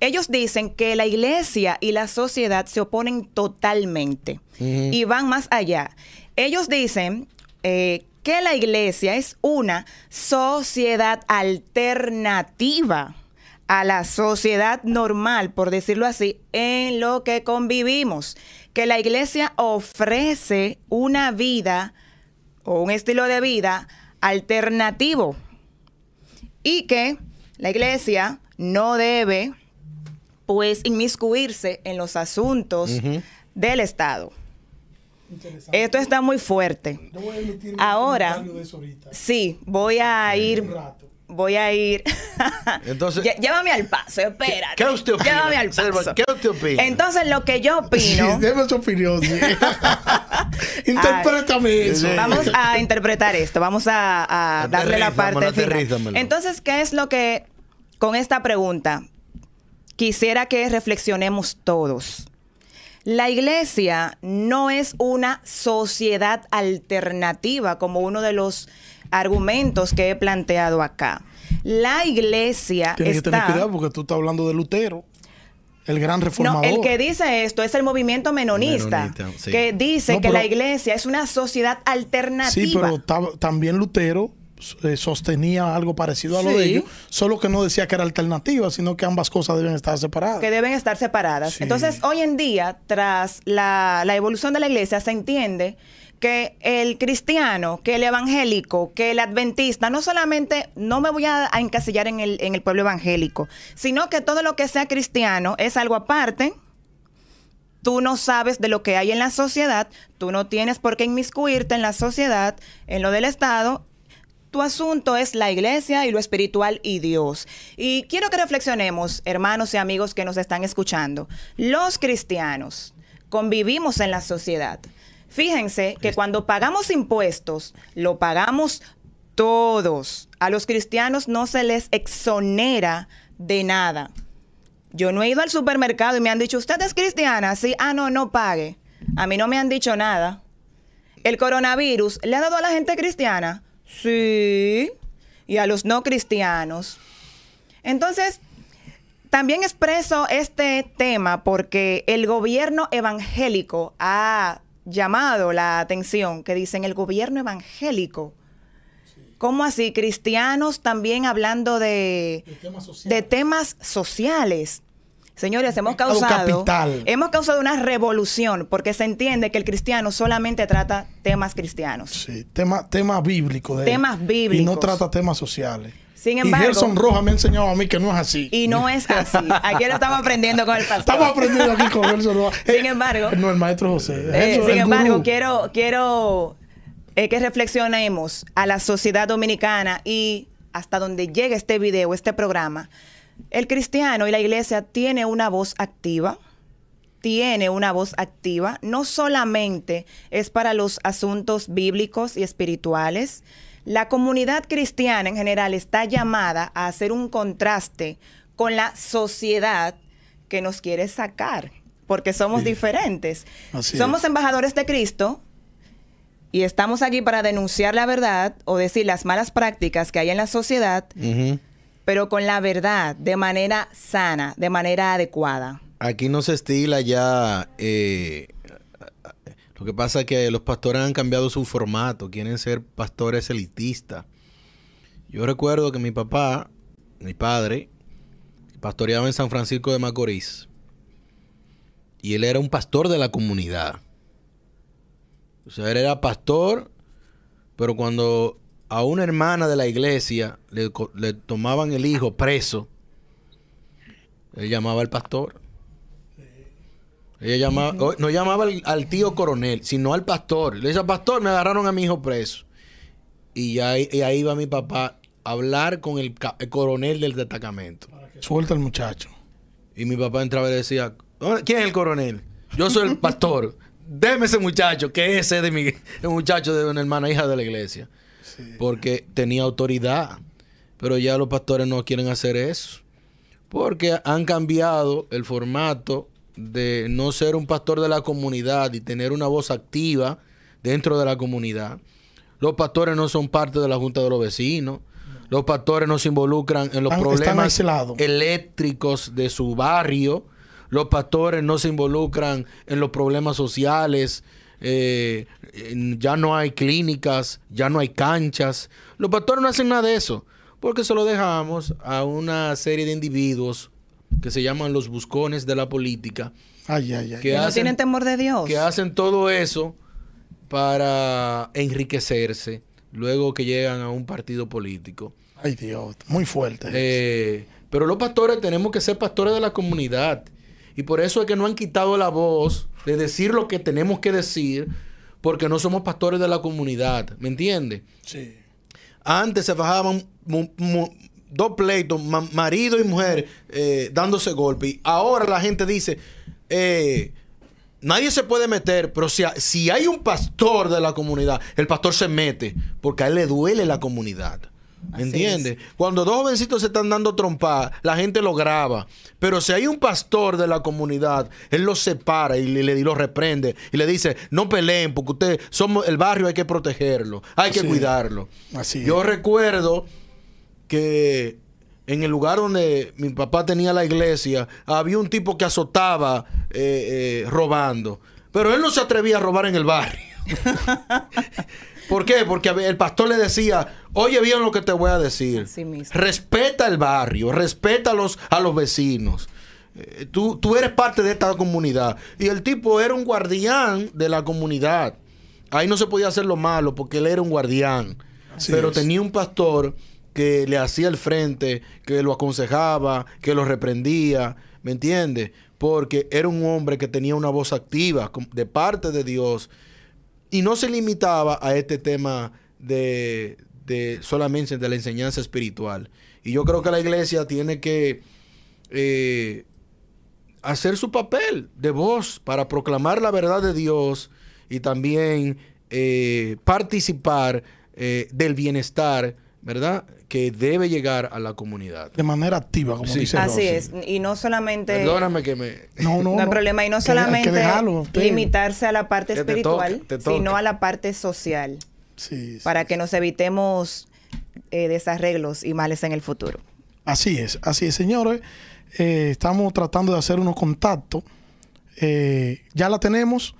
Ellos dicen que la iglesia y la sociedad se oponen totalmente y van más allá. Ellos dicen eh, que la iglesia es una sociedad alternativa a la sociedad normal, por decirlo así, en lo que convivimos. Que la iglesia ofrece una vida o un estilo de vida alternativo y que la iglesia no debe pues inmiscuirse en los asuntos Ujú. del Estado. Esto está muy fuerte. Yo voy a emitir mi Ahora, de eso ahorita. sí, voy a ir, Un rato. voy a ir. Entonces- Llé- llévame al paso, espérate. ¿Qué usted opina? Llévame al Selva, paso. ¿qué usted opina? Entonces, lo que yo opino, Sí, déme su opinión. sí. Interprétame eso. Vamos a interpretar esto, vamos a, a darle la parte final. Entonces, ¿qué es lo que con esta pregunta quisiera que reflexionemos todos? La iglesia no es una sociedad alternativa como uno de los argumentos que he planteado acá. La iglesia Tienes que tener cuidado porque tú estás hablando de Lutero, el gran No, reformador. el que dice esto es el movimiento menonista, sí. que dice No, que la iglesia es una sociedad alternativa. Sí, pero ta- también Lutero eh, sostenía algo parecido a lo Sí. de ellos, solo que no decía que era alternativa, sino que ambas cosas deben estar separadas. que deben estar separadas. Sí. Entonces, hoy en día, tras la, la evolución de la iglesia, se entiende que el cristiano, que el evangélico, que el adventista, no solamente, no me voy a, a encasillar en el, en el pueblo evangélico, sino que todo lo que sea cristiano es algo aparte. Tú no sabes de lo que hay en la sociedad, tú no tienes por qué inmiscuirte en la sociedad, en lo del Estado, tu asunto es la iglesia y lo espiritual y Dios. Y quiero que reflexionemos, hermanos y amigos que nos están escuchando. Los cristianos convivimos en la sociedad. Fíjense que cuando pagamos impuestos, lo pagamos todos. A los cristianos no se les exonera de nada. Yo no he ido al supermercado y me han dicho, ¿usted es cristiana? Sí, ah, no, no pague. A mí no me han dicho nada. ¿El coronavirus le ha dado a la gente cristiana? Sí. Y a los no cristianos. Entonces, también expreso este tema porque el gobierno evangélico ha llamado la atención, que dicen el gobierno evangélico. ¿Cómo así? Cristianos también hablando de, De temas sociales. de temas sociales. Señores, hemos causado, hemos causado una revolución porque se entiende que el cristiano solamente trata temas cristianos. Sí, tema, tema bíblico. De Temas Y no bíblicos. trata temas sociales. Sin y embargo- Gerson Rojas me ha enseñado a mí que no es así. Y no es así. Aquí lo estamos aprendiendo con el pastor. Estamos aprendiendo aquí con Gerson Rojas. Sin Eh, embargo- No, el maestro José. Eh, Gerson, sin embargo, gurú. quiero, quiero eh, que reflexionemos a la sociedad dominicana y hasta donde llegue este video, este programa. El cristiano y la iglesia tiene una voz activa, tiene una voz activa, no solamente es para los asuntos bíblicos y espirituales. La comunidad cristiana en general está llamada a hacer un contraste con la sociedad que nos quiere sacar, porque somos Sí. diferentes. Así somos es. embajadores de Cristo y estamos aquí para denunciar la verdad o decir las malas prácticas que hay en la sociedad. Pero con la verdad, de manera sana, de manera adecuada. Aquí no se estila ya. eh, lo que pasa es que los pastores han cambiado su formato. Quieren ser pastores elitistas. Yo recuerdo que mi papá, mi padre, pastoreaba en San Francisco de Macorís. Y él era un pastor de la comunidad. O sea, él era pastor, pero cuando a una hermana de la iglesia le, tomaban el hijo preso, él llamaba al pastor. Ella llamaba, no llamaba al, al tío coronel, sino al pastor. Le decía, pastor, me agarraron a mi hijo preso. Y, ya, ahí- y ahí iba mi papá a hablar con el, coronel del destacamento. Suelta el muchacho. Y mi papá entraba y decía, ¿Quién es el coronel? Yo soy el pastor. Deme ese muchacho, que ese de mi el muchacho de una hermana hija de la iglesia. Porque tenía autoridad. Pero ya los pastores no quieren hacer eso. Porque han cambiado el formato de no ser un pastor de la comunidad y tener una voz activa dentro de la comunidad. Los pastores no son parte de la Junta de los Vecinos. Los pastores no se involucran en los problemas eléctricos de su barrio. Los pastores no se involucran en los problemas sociales. Eh, ya no hay clínicas, ya no hay canchas. Los pastores no hacen nada de eso porque se lo dejamos a una serie de individuos que se llaman los buscones de la política. Ay, ay, ay. Que, no tienen temor de Dios. Que hacen todo eso para enriquecerse luego que llegan a un partido político. Ay Dios, muy fuerte. Eh, pero los pastores tenemos que ser pastores de la comunidad. Y por eso es que no han quitado la voz de decir lo que tenemos que decir, porque no somos pastores de la comunidad. ¿Me entiendes? Sí. Antes se bajaban dos pleitos, marido y mujer, eh, dándose golpe. Y ahora la gente dice, eh, nadie se puede meter, pero si, si hay un pastor de la comunidad, el pastor se mete, porque a él le duele la comunidad. ¿Me entiendes? Cuando dos jovencitos se están dando trompa, la gente lo graba. Pero si hay un pastor de la comunidad, él los separa y le, lo reprende y le dice, no peleen, porque ustedes somos el barrio, hay que protegerlo, hay que cuidarlo. Así Yo recuerdo que en el lugar donde mi papá tenía la iglesia, había un tipo que azotaba eh, eh, robando. Pero él no se atrevía a robar en el barrio. ¿Por qué? Porque el pastor le decía, oye bien lo que te voy a decir. Respeta el barrio, respeta a los, a los vecinos. Eh, tú, tú eres parte de esta comunidad. Y el tipo era un guardián de la comunidad. Ahí no se podía hacer lo malo porque él era un guardián. pero tenía un pastor que le hacía el frente, que lo aconsejaba, que lo reprendía. ¿Me entiendes? Porque era un hombre que tenía una voz activa de parte de Dios y no se limitaba a este tema de, solamente de la enseñanza espiritual. Y yo creo que la iglesia tiene que eh, hacer su papel de voz para proclamar la verdad de Dios y también eh, participar eh, del bienestar, ¿verdad? Que debe llegar a la comunidad. De manera activa, como dice Así es. Y no solamente... Perdóname que me... No, no, no hay problema. Y no solamente limitarse a la parte espiritual, sino a la parte social. Sí, para que nos evitemos eh, desarreglos y males en el futuro. Así es, así es, señores. Eh, estamos tratando de hacer unos contactos. Eh, ya la tenemos.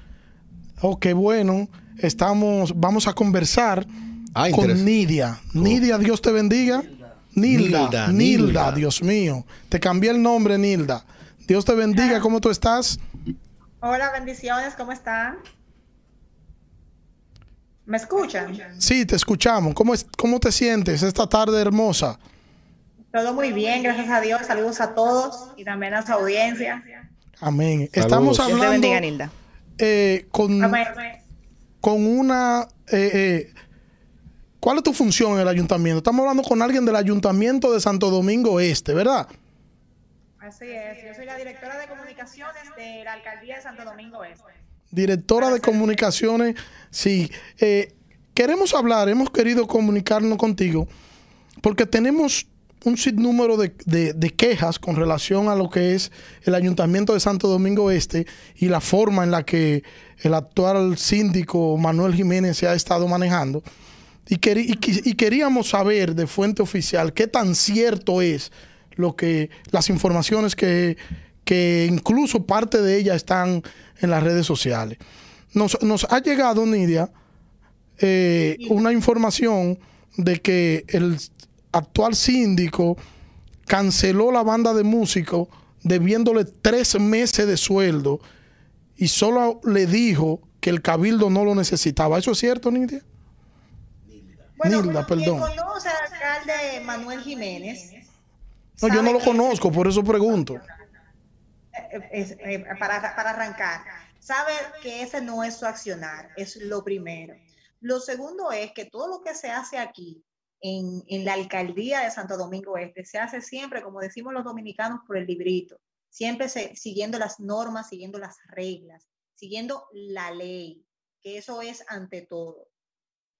Oh, qué bueno. Estamos, vamos a conversar Ah, con Nidia. Oh. Nidia, Dios te bendiga. Nilda, Nilda, Dios mío. Te cambié el nombre, Nilda. Dios te bendiga, ¿cómo tú estás? Hola, bendiciones, ¿cómo están? ¿Me escuchan? Sí, te escuchamos. ¿Cómo, es, cómo te sientes esta tarde hermosa? Todo muy bien, gracias a Dios. Saludos a todos y también a su audiencia. Amén. Estamos hablando Dios te bendiga, Nilda. Eh, con, con una... Eh, eh, ¿Cuál es tu función en el ayuntamiento? Estamos hablando con alguien del ayuntamiento de Santo Domingo Este, ¿verdad? Así es, yo soy la directora de comunicaciones de la alcaldía de Santo Domingo Este. Directora de comunicaciones, sí. Eh, queremos hablar, hemos querido comunicarnos contigo porque tenemos un sinnúmero de, de, quejas con relación a lo que es el ayuntamiento de Santo Domingo Este y la forma en la que el actual síndico Manuel Jiménez se ha estado manejando. Y, queríamos saber de fuente oficial qué tan cierto es lo que las informaciones que, incluso parte de ellas están en las redes sociales. Nos, ha llegado, Nidia, eh, una información de que el actual síndico canceló la banda de músicos debiéndole tres meses de sueldo y solo le dijo que el cabildo no lo necesitaba. ¿Eso es cierto, Nidia? Bueno, Nilda, perdón. conoce al alcalde Manuel Jiménez. No, yo no lo conozco, por eso pregunto. Eh, eh, para, arrancar, sabe que ese no es su accionar, es lo primero. Lo segundo es que todo lo que se hace aquí en, en, la alcaldía de Santo Domingo Este se hace siempre, como decimos los dominicanos, por el librito. siempre siguiendo las normas, siguiendo las reglas, siguiendo la ley, que eso es ante todo.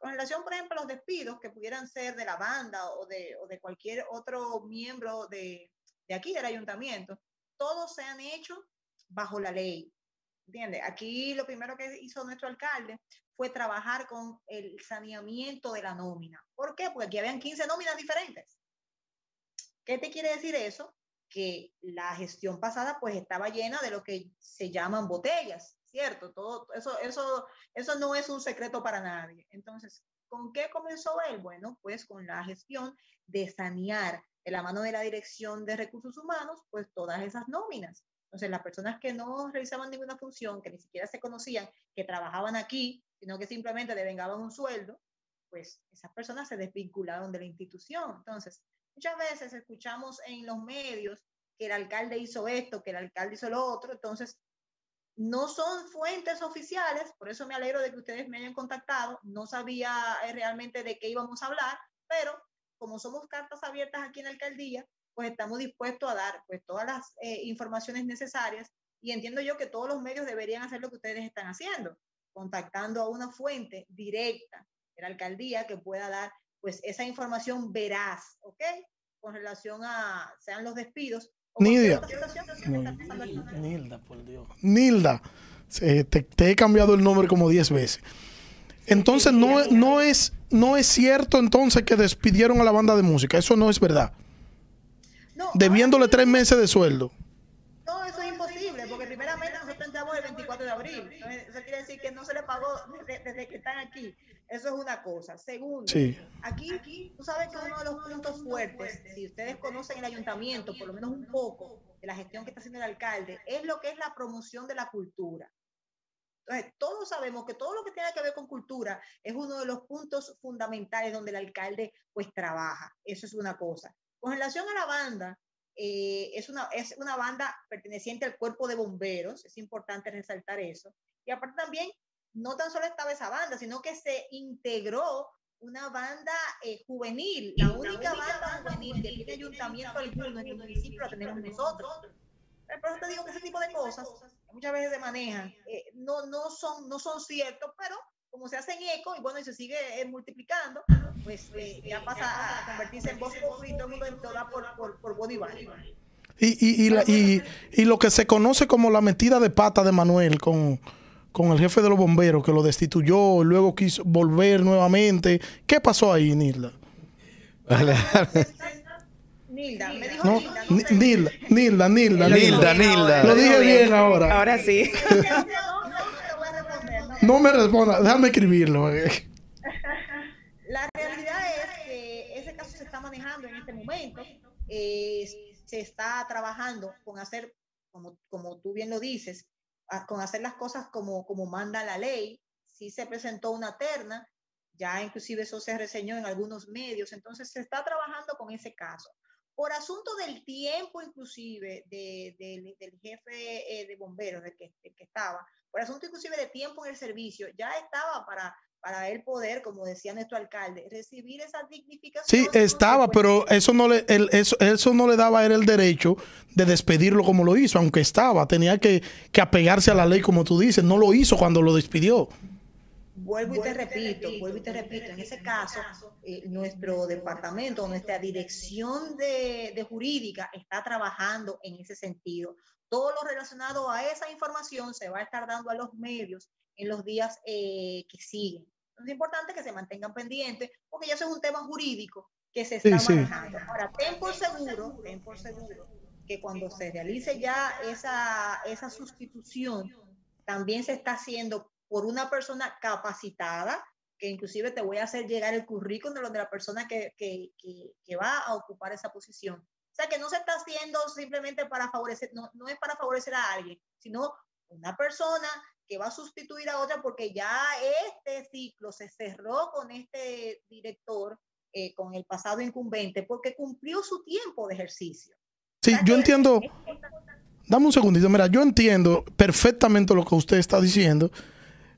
Con relación, por ejemplo, a los despidos que pudieran ser de la banda o de, o de cualquier otro miembro de, de aquí del ayuntamiento, todos se han hecho bajo la ley. ¿Entiendes? Aquí lo primero que hizo nuestro alcalde fue trabajar con el saneamiento de la nómina. ¿Por qué? Porque aquí habían 15 nóminas diferentes. ¿Qué te quiere decir eso? Que la gestión pasada pues estaba llena de lo que se llaman botellas, ¿cierto? Todo eso, eso, eso no es un secreto para nadie. Entonces, ¿con qué comenzó él? Bueno, pues con la gestión de sanear de la mano de la Dirección de Recursos Humanos, pues todas esas nóminas. Entonces, las personas que no realizaban ninguna función, que ni siquiera se conocían, que trabajaban aquí, sino que simplemente devengaban un sueldo, pues esas personas se desvincularon de la institución. Entonces, muchas veces escuchamos en los medios que el alcalde hizo esto, que el alcalde hizo lo otro, entonces no son fuentes oficiales, por eso me alegro de que ustedes me hayan contactado, no sabía eh, realmente de qué íbamos a hablar, pero como somos cartas abiertas aquí en la alcaldía, pues estamos dispuestos a dar pues todas las eh, informaciones necesarias y entiendo yo que todos los medios deberían hacer lo que ustedes están haciendo, contactando a una fuente directa de la alcaldía que pueda dar pues esa información veraz, ¿ok? Con relación a, sean los despidos. Nidia. Nilda, por Dios. Nilda, te, te, he cambiado el nombre como 10 veces. Entonces, no, no, es, no es cierto entonces que despidieron a la banda de música. Eso no es verdad debiéndole tres meses de sueldo. No, eso es imposible, porque primeramente nosotros entramos el 24 de abril. eso quiere decir que no se le pagó desde, que están aquí. Eso es una cosa. Segundo, aquí, aquí, tú sabes que uno de los puntos fuertes, si ustedes conocen el ayuntamiento, por lo menos un poco de la gestión que está haciendo el alcalde, es lo que es la promoción de la cultura. Entonces, todos sabemos que todo lo que tiene que ver con cultura es uno de los puntos fundamentales donde el alcalde pues trabaja. Eso es una cosa. Con relación a la banda, eh, es, una, es una banda perteneciente al cuerpo de bomberos, es importante resaltar eso. Y aparte también, no tan solo estaba esa banda, sino que se integró una banda eh, juvenil, la única, banda, juvenil que tiene ayuntamiento alguno en el municipio la tenemos nosotros. Por eso te digo que ese tipo de cosas muchas veces se manejan, eh, no, no, son, no son ciertos, pero como se hacen eco y bueno, y se sigue eh, multiplicando, pues eh, ya pasa a convertirse en voz y todo el mundo da por, por, por body y, y, y, la, y, y, lo que se conoce como la metida de pata de Manuel con, con el jefe de los bomberos que lo destituyó, y luego quiso volver nuevamente. ¿Qué pasó ahí, Nilda? Nilda, me dijo no, Nilda, Nilda, Nilda, Nilda, Nilda. Lo dije bien ahora. Ahora sí. No me responda, déjame escribirlo. La realidad es que ese caso se está manejando en este momento. Eh, se está trabajando con hacer, como, como tú bien lo dices, con hacer las cosas como, como manda la ley. Sí se presentó una terna, ya inclusive eso se reseñó en algunos medios, entonces se está trabajando con ese caso. Por asunto del tiempo inclusive de, del jefe eh, de bomberos, del que, del que estaba, por asunto inclusive de tiempo en el servicio, ya estaba para, para él poder, como decía nuestro alcalde, recibir esa dignificación. Sí, estaba, pero eso no, le, eso, eso, no le daba a él el derecho de despedirlo como lo hizo, aunque estaba, tenía que, que apegarse a la ley como tú dices, no lo hizo cuando lo despidió. Vuelvo y te repito, vuelvo y te repito, en ese caso, eh, nuestro departamento, nuestra dirección de, de, jurídica está trabajando en ese sentido todo lo relacionado a esa información se va a estar dando a los medios en los días eh, que siguen. Es importante que se mantengan pendientes porque ya eso es un tema jurídico que se está manejando. Ahora, ten por seguro, ten por seguro que cuando se realice ya esa, esa sustitución, también se está haciendo por una persona capacitada, que inclusive te voy a hacer llegar el currículum de, de la persona que, que, que va a ocupar esa posición sea, que no se está haciendo simplemente para favorecer, no, no es para favorecer a alguien, sino una persona que va a sustituir a otra porque ya este ciclo se cerró con este director, eh, con el pasado incumbente, porque cumplió su tiempo de ejercicio. Sí, yo entiendo. Dame un segundito. Mira, yo entiendo perfectamente lo que usted está diciendo,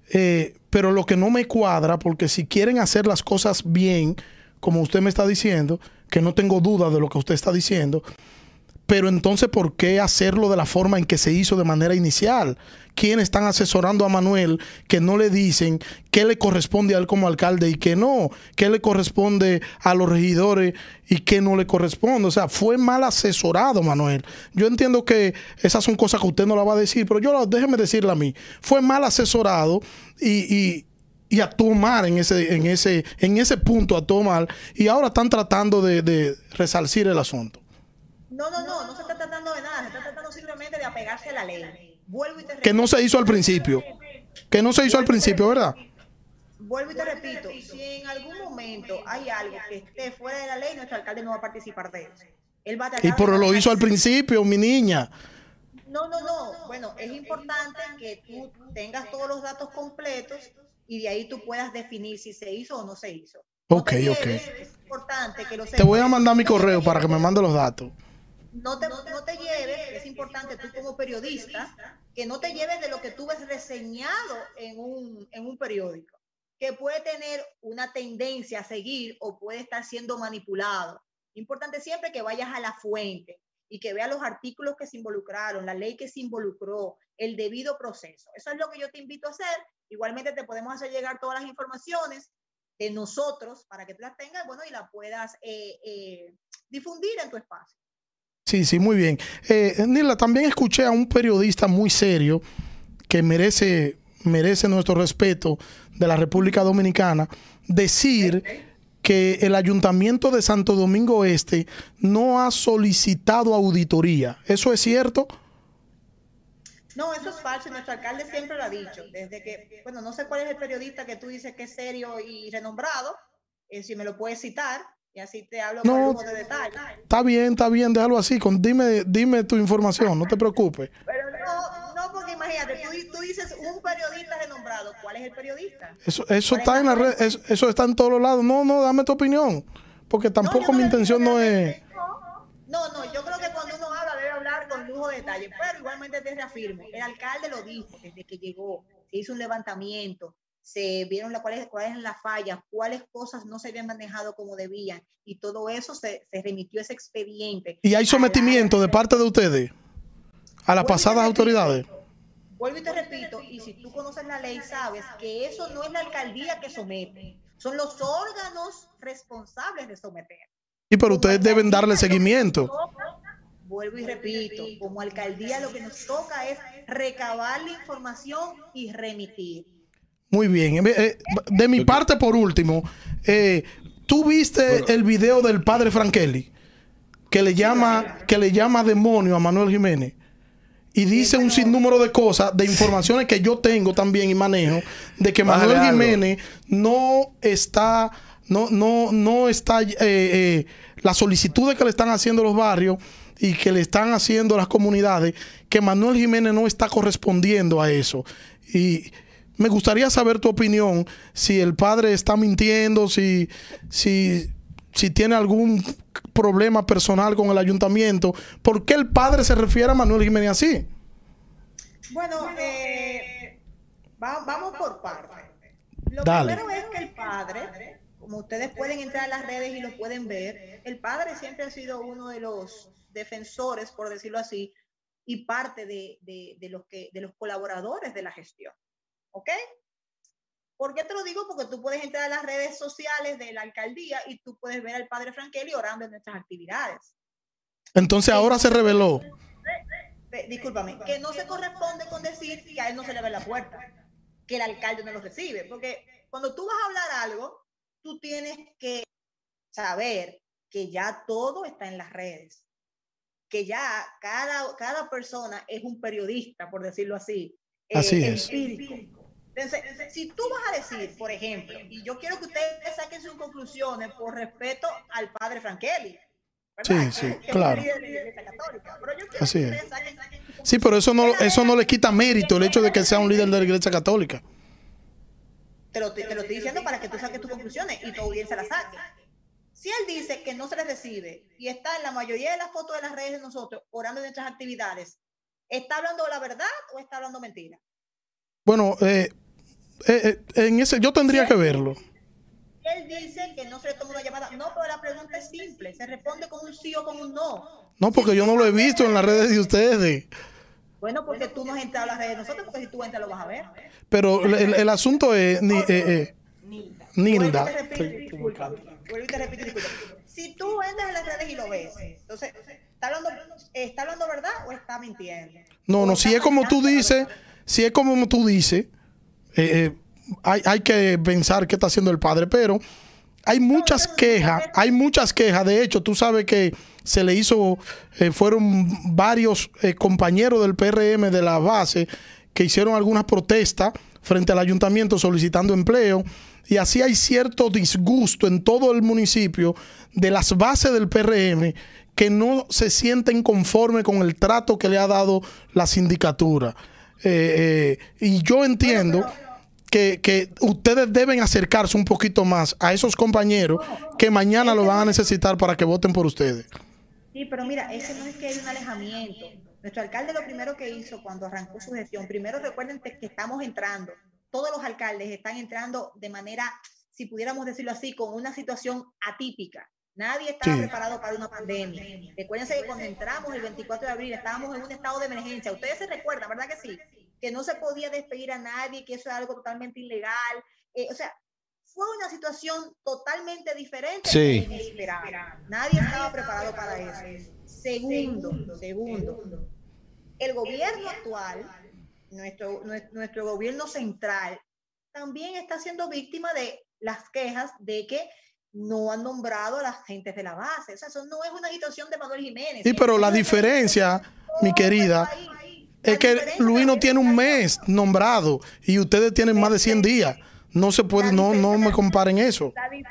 eh, pero lo que no me cuadra, porque si quieren hacer las cosas bien, como usted me está diciendo, que no tengo duda de lo que usted está diciendo, Pero entonces, ¿por qué hacerlo de la forma en que se hizo de manera inicial? ¿Quiénes están asesorando a Manuel que no le dicen qué le corresponde a él como alcalde y qué no? ¿Qué le corresponde a los regidores y qué no le corresponde? O sea, fue mal asesorado, Manuel. Yo entiendo que esas son cosas que usted no la va a decir, pero yo déjeme decirle a mí. Fue mal asesorado y, y y a tomar en ese, en ese, en ese punto a tomar y ahora están tratando de, de el asunto. No, no, no, no se está tratando de nada, se está tratando simplemente de apegarse a la ley. Vuelvo y te que no se hizo al principio. Que no se hizo al principio, ¿verdad? Vuelvo y te repito, si en algún momento hay algo que esté fuera de la ley, nuestro alcalde no va a participar de eso. Él va a y por lo hizo al principio, mi niña. No, no, no. Bueno, es importante que tú tengas todos los datos completos y de ahí tú puedas definir si se hizo o no se hizo. ok, ok. Es importante que lo Te voy a mandar mi correo para que me mande los datos. No te, no te lleves, es importante tú como periodista, que no te lleves de lo que tú ves reseñado en un, en un periódico, que puede tener una tendencia a seguir o puede estar siendo manipulado. Importante siempre que vayas a la fuente y que veas los artículos que se involucraron, la ley que se involucró, el debido proceso. Eso es lo que yo te invito a hacer Igualmente te podemos hacer llegar todas las informaciones de nosotros para que tú las tengas, bueno, y las puedas eh, eh, difundir en tu espacio. Sí, sí, muy bien. Eh, Nila, también escuché a un periodista muy serio que merece, merece nuestro respeto de la República Dominicana decir que el Ayuntamiento de Santo Domingo Este no ha solicitado auditoría. ¿Eso es cierto? No, eso es falso. Nuestro alcalde siempre lo ha dicho. Desde que, bueno, no sé cuál es el periodista que tú dices que es serio y renombrado. Eh, si me lo puedes citar y así te hablo con de detalle. Está bien, está bien, déjalo así. Con, dime, dime tu información, no te preocupes. Pero no, no, porque imagínate, tú, dices un periodista renombrado. ¿Cuál es el periodista? Eso, eso está en la red, eso, está en todos los lados. No, no, dame tu opinión. Porque tampoco mi intención no es. No, no, yo creo que cuando uno habla debe hablar con lujo de detalle, pero igualmente te reafirmo, el alcalde lo dijo desde que llegó, se hizo un levantamiento, se vieron la, cuáles, cuáles eran las fallas, cuáles cosas no se habían manejado como debían, y todo eso se, se remitió ese expediente. ¿Y hay sometimiento de parte de ustedes a las pasadas autoridades? Vuelvo y te repito, y si tú conoces la ley, sabes que eso no es la alcaldía que somete, son los órganos responsables de someter. Y pero ustedes deben darle seguimiento. Vuelvo y repito, como alcaldía lo que nos toca es recabar la información y remitir. Muy bien. Eh, eh, de mi parte, por último, eh, ¿tú viste el video del padre Frankeli? Que le llama, que le llama demonio a Manuel Jiménez. Y dice un sinnúmero de cosas, de informaciones que yo tengo también y manejo, de que Manuel Jiménez no está no, no, no está eh, eh, las solicitudes que le están haciendo los barrios y que le están haciendo las comunidades, que Manuel Jiménez no está correspondiendo a eso. Y me gustaría saber tu opinión, si el padre está mintiendo, si, si, si tiene algún problema personal con el ayuntamiento. ¿Por qué el padre se refiere a Manuel Jiménez así? Bueno, eh, vamos por partes. Lo primero es que el padre como ustedes pueden entrar a las redes y lo pueden ver, el padre siempre ha sido uno de los defensores, por decirlo así, y parte de, los, que, de los colaboradores de la gestión. ¿Ok? ¿Por qué te lo digo? Porque tú puedes entrar a las redes sociales de la alcaldía y tú puedes ver al padre Frankeli orando en nuestras actividades. Entonces ahora se reveló. Discúlpame, que no se corresponde con decir que a él no se le ve la puerta, que el alcalde no lo recibe, porque cuando tú vas a hablar algo, tú tienes que saber que ya todo está en las redes, que ya cada, cada persona es un periodista, por decirlo así. Eh, así es. Entonces, si tú vas a decir, por ejemplo, y yo quiero que ustedes saquen sus conclusiones por respeto al padre Frankeli. Sí, sí, claro. Así es. Sí, pero eso no, eso no le quita mérito el hecho de que sea un líder de la Iglesia Católica. Te lo, te lo estoy diciendo para que tú saques tus conclusiones y tu audiencia las saque. Si él dice que no se le recibe y está en la mayoría de las fotos de las redes de nosotros orando en nuestras actividades, ¿está hablando la verdad o está hablando mentira? Bueno, eh, eh, eh, en ese yo tendría que verlo. Él dice que no se le toma una llamada. No, pero la pregunta es simple. Se responde con un sí o con un no. No, porque yo no lo he visto en las redes de ustedes. Bueno, porque tú no has entrado a las redes de nosotros, porque si tú entras lo vas a ver. Pero el, el asunto es, ni, eh, eh, Nilda. Vuelvo y te repito, disculpa. Vuelvo y te repito, disculpa. Si tú entras en las redes y lo ves, entonces, ¿está hablando, ¿está hablando verdad o está mintiendo? No, no, si es como tú la dices, si es como tú dices, eh, eh, hay, hay que pensar qué está haciendo el padre, pero hay muchas quejas, hay muchas quejas. De hecho, tú sabes que se le hizo, eh, fueron varios eh, compañeros del PRM de la base que hicieron algunas protestas frente al ayuntamiento solicitando empleo. Y así hay cierto disgusto en todo el municipio de las bases del PRM que no se sienten conformes con el trato que le ha dado la sindicatura. Eh, eh, y yo entiendo que, que ustedes deben acercarse un poquito más a esos compañeros que mañana lo van a necesitar para que voten por ustedes. Sí, pero mira, ese no es que hay un alejamiento. Nuestro alcalde lo primero que hizo cuando arrancó su gestión, primero recuerden que estamos entrando, todos los alcaldes están entrando de manera, si pudiéramos decirlo así, con una situación atípica. Nadie estaba Sí. preparado para una pandemia. Recuérdense que cuando entramos el 24 de abril estábamos en un estado de emergencia. Ustedes se recuerdan, ¿verdad que sí? Que no se podía despedir a nadie, que eso era algo totalmente ilegal. Eh, o sea, fue una situación totalmente diferente Sí. Nadie estaba preparado para eso. Segundo, segundo, el gobierno actual, nuestro, nue- nuestro gobierno central, también está siendo víctima de las quejas de que no han nombrado a las gentes de la base. O sea, eso no es una situación de Manuel Jiménez. Sí, pero la diferencia, mi querida, es que Luis no tiene un mes nombrado y ustedes tienen más de 100 días. No se puede, no, no me comparen eso. La, di-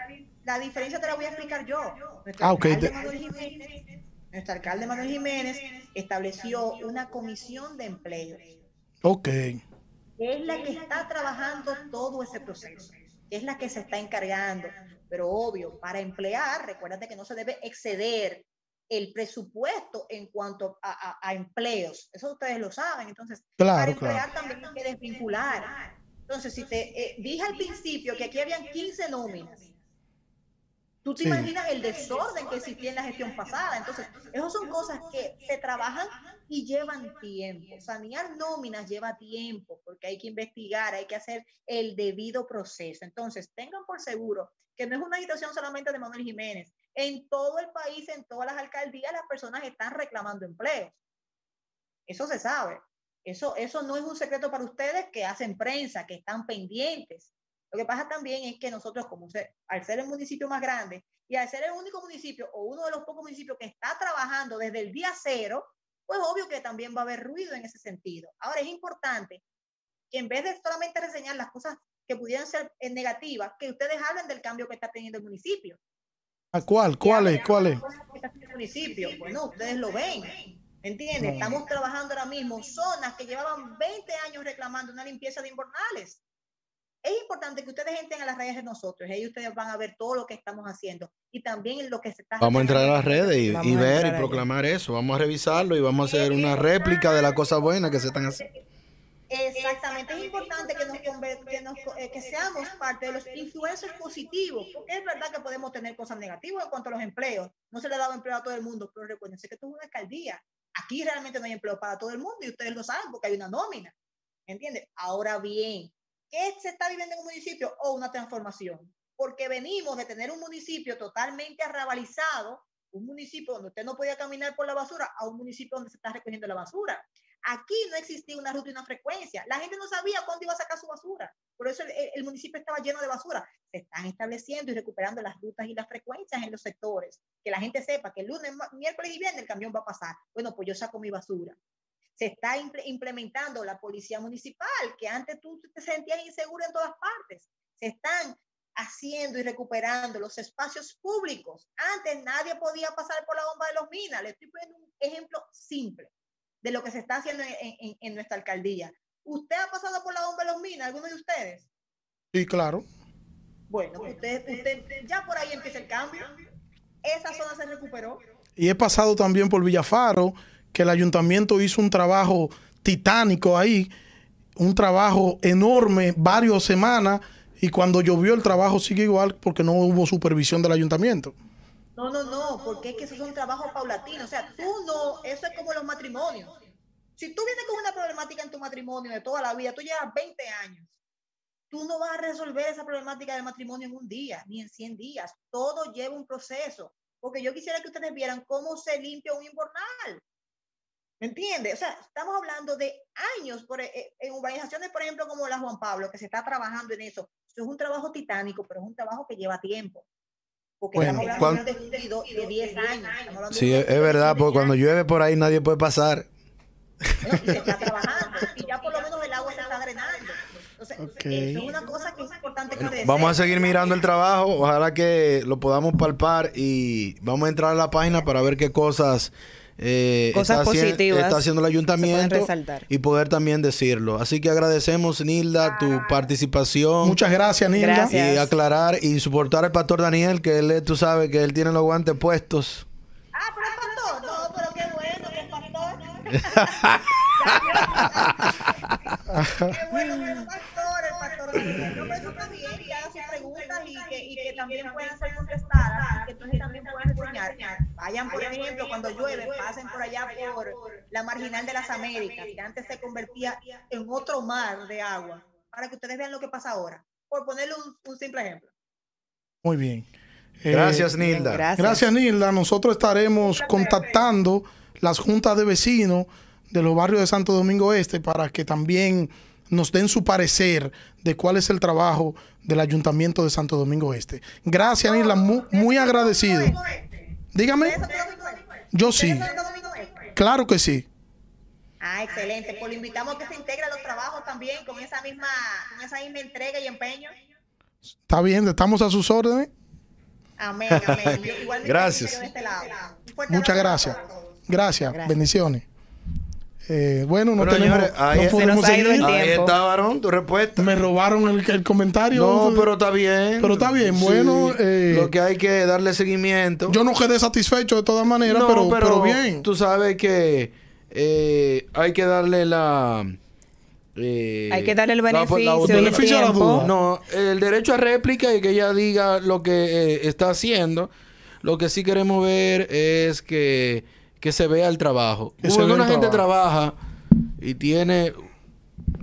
la diferencia te la voy a explicar yo. Nuestro, Ah, ok. alcalde, De- Manuel Jiménez, nuestro alcalde Manuel Jiménez estableció una comisión de empleo, Ok. que es la que está trabajando todo ese proceso, es la que se está encargando. Pero obvio, para emplear, recuérdate que no se debe exceder el presupuesto en cuanto a, a- a empleos. Eso ustedes lo saben. Entonces, para Claro, emplear claro. también hay que desvincular. Entonces, si te eh, dije al principio que aquí habían 15 nóminas, tú te Sí. imaginas el desorden que existía en la gestión pasada. Entonces, esas son cosas que se trabajan y llevan tiempo. Sanear nóminas lleva tiempo porque hay que investigar, hay que hacer el debido proceso. Entonces, tengan por seguro que no es una situación solamente de Manuel Jiménez. En todo el país, en todas las alcaldías, las personas están reclamando empleos. Eso se sabe. Eso, eso no es un secreto para ustedes que hacen prensa, que están pendientes. Lo que pasa también es que nosotros, como al ser el municipio más grande y al ser el único municipio o uno de los pocos municipios que está trabajando desde el día cero, pues obvio que también va a haber ruido en ese sentido. Ahora es importante que en vez de solamente reseñar las cosas que pudieran ser eh, negativas, que ustedes hablen del cambio que está teniendo el municipio. ¿A cuál? ¿Cuál es? ¿Cuál es? el municipio. Bueno, ustedes lo ven. ¿Entiendes? Estamos trabajando ahora mismo zonas que llevaban 20 años reclamando una limpieza de invernales. Es importante que ustedes entren a las redes de nosotros ahí ustedes van a ver todo lo que estamos haciendo y también lo que se está Vamos a entrar a las redes y, Vamos y a ver y allá. proclamar eso. Vamos a revisarlo y vamos a hacer una réplica de las cosas buenas que se están haciendo. Exactamente, es importante que, nos, que, nos- eh, que seamos parte de los influencers positivos, porque es verdad que podemos tener cosas negativas en cuanto a los empleos. No se le ha dado empleo a todo el mundo, pero recuérdense que esto es una alcaldía. Aquí realmente no hay empleo para todo el mundo y ustedes lo saben porque hay una nómina. ¿Entiendes? Ahora bien, ¿qué se está viviendo en un municipio o una transformación? Porque venimos de tener un municipio totalmente arrabalizado, un municipio donde usted no podía caminar por la basura, a un municipio donde se está recogiendo la basura. Aquí no existía una ruta y una frecuencia. La gente no sabía cuándo iba a sacar su basura. Por eso el, el- municipio estaba lleno de basura. Se están estableciendo y recuperando las rutas y las frecuencias en los sectores. Que la gente sepa que el lunes, miércoles y viernes el camión va a pasar. Bueno, pues yo saco mi basura. Se está imple- implementando la policía municipal, que antes tú te sentías inseguro en todas partes. Se están haciendo y recuperando los espacios públicos. Antes nadie podía pasar por la bomba de los minas. Le estoy poniendo un ejemplo simple de lo que se está haciendo en, en- en nuestra alcaldía. ¿Usted ha pasado por la bomba de los minas, alguno de ustedes? Sí, claro. Bueno, usted, usted, ya por ahí empieza el cambio. Esa zona se recuperó. Y he pasado también por Villafaro, que el ayuntamiento hizo un trabajo titánico ahí, un trabajo enorme, varias semanas, y cuando llovió el trabajo sigue igual porque no hubo supervisión del ayuntamiento. No, no, no, porque es que eso es un trabajo paulatino. O sea, tú no, eso es como los matrimonios. Si tú vienes con una problemática en tu matrimonio de toda la vida, tú llevas 20 años, tú no vas a resolver esa problemática del matrimonio en un día, ni en 100 días. Todo lleva un proceso. Porque yo quisiera que ustedes vieran cómo se limpia un invernal. ¿Me entiendes? O sea, estamos hablando de años por, eh, en urbanizaciones, por ejemplo, como la Juan Pablo, que se está trabajando en eso. Eso es un trabajo titánico, pero es un trabajo que lleva tiempo. Porque Bueno, estamos hablando de, de, de 10 años. Sí, de es, verdad, porque cuando llueve por ahí nadie puede pasar. Bueno, y se está trabajando y ya por lo menos el agua se está drenando. Entonces, Ok. eso es una cosa que es importante que Vamos a seguir mirando el trabajo, ojalá que lo podamos palpar y vamos a entrar a la página para ver qué cosas, eh, Cosas está, positivas está haciendo el ayuntamiento y poder también decirlo. Así que agradecemos, Nilda, tu participación. Muchas gracias, Nilda. Gracias. Y aclarar y soportar al pastor Daniel, que él, tú sabes que él tiene los guantes puestos. Ah, pero es pastor. No, pero qué bueno que es pastor. qué bueno que es pastor, el pastor. No, pero eso está bien, que haga sus preguntas y que, y que también puedan ser contestadas y que entonces también puedan enseñar. Vayan, por ejemplo, cuando llueve, pasen por allá por la marginal de las Américas, que antes se convertía en otro mar de agua, para que ustedes vean lo que pasa ahora. Por ponerle un, un simple ejemplo. Muy bien. Eh, Gracias, Bien, Nilda. gracias. Gracias, Nilda. Nosotros estaremos contactando las juntas de vecinos de los barrios de Santo Domingo Este para que también nos den su parecer de cuál es el trabajo del Ayuntamiento de Santo Domingo Este. Gracias, Nilda. Mu- Muy, agradecido. Dígame. ¿Ustedes son de Domingo Este? Yo sí. ¿Ustedes son de Domingo Este? Claro que sí. Ah, excelente. Pues lo invitamos a que se integre a los trabajos también con esa misma, con esa misma entrega y empeño. Está bien, estamos a sus órdenes. Amén, amén. Yo igualmente Gracias. este lado. Muchas gracias. Gracias. Gracias. Bendiciones. Eh, bueno, no Bueno, tenemos. señores, ahí no podemos seguir. Ahí está, varón, tu respuesta. Me robaron el, el comentario. No, pero está bien. Pero está bien, bueno, eh, lo que hay que darle seguimiento. Yo no quedé satisfecho de todas maneras, pero, pero, bien. Tú sabes que eh, hay que darle la. eh, Hay que darle el la- la- beneficio y el beneficio a la tiempo. duda. No, el derecho a réplica y que ella diga lo que eh, está haciendo. Lo que sí queremos ver es que, que se vea el trabajo. Que Cuando una gente trabajo. trabaja y tiene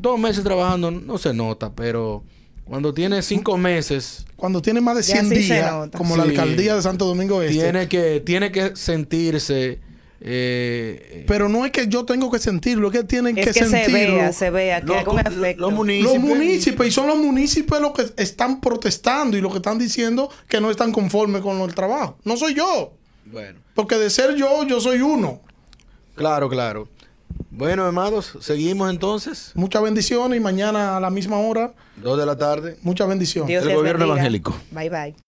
dos meses trabajando, no se nota, pero cuando tiene cinco meses, Cuando tiene más de Ya 100 sí se días, como la alcaldía de Santo Domingo Este. tiene que, tiene que sentirse. eh, Pero no es que yo tengo que sentirlo, es que tienen Es que, que se vea, se vea, que Los- haga un efecto. los municipios. Los municipios, y son los municipios los que están protestando y los que están diciendo que no están conformes con el trabajo. No soy yo. Bueno, Porque de ser yo, yo soy uno. claro, claro. Bueno, hermanos, seguimos entonces. Muchas bendiciones y mañana a la misma hora, Dos de la tarde. muchas bendiciones. Dios El gobierno bendiga. evangélico. Bye bye.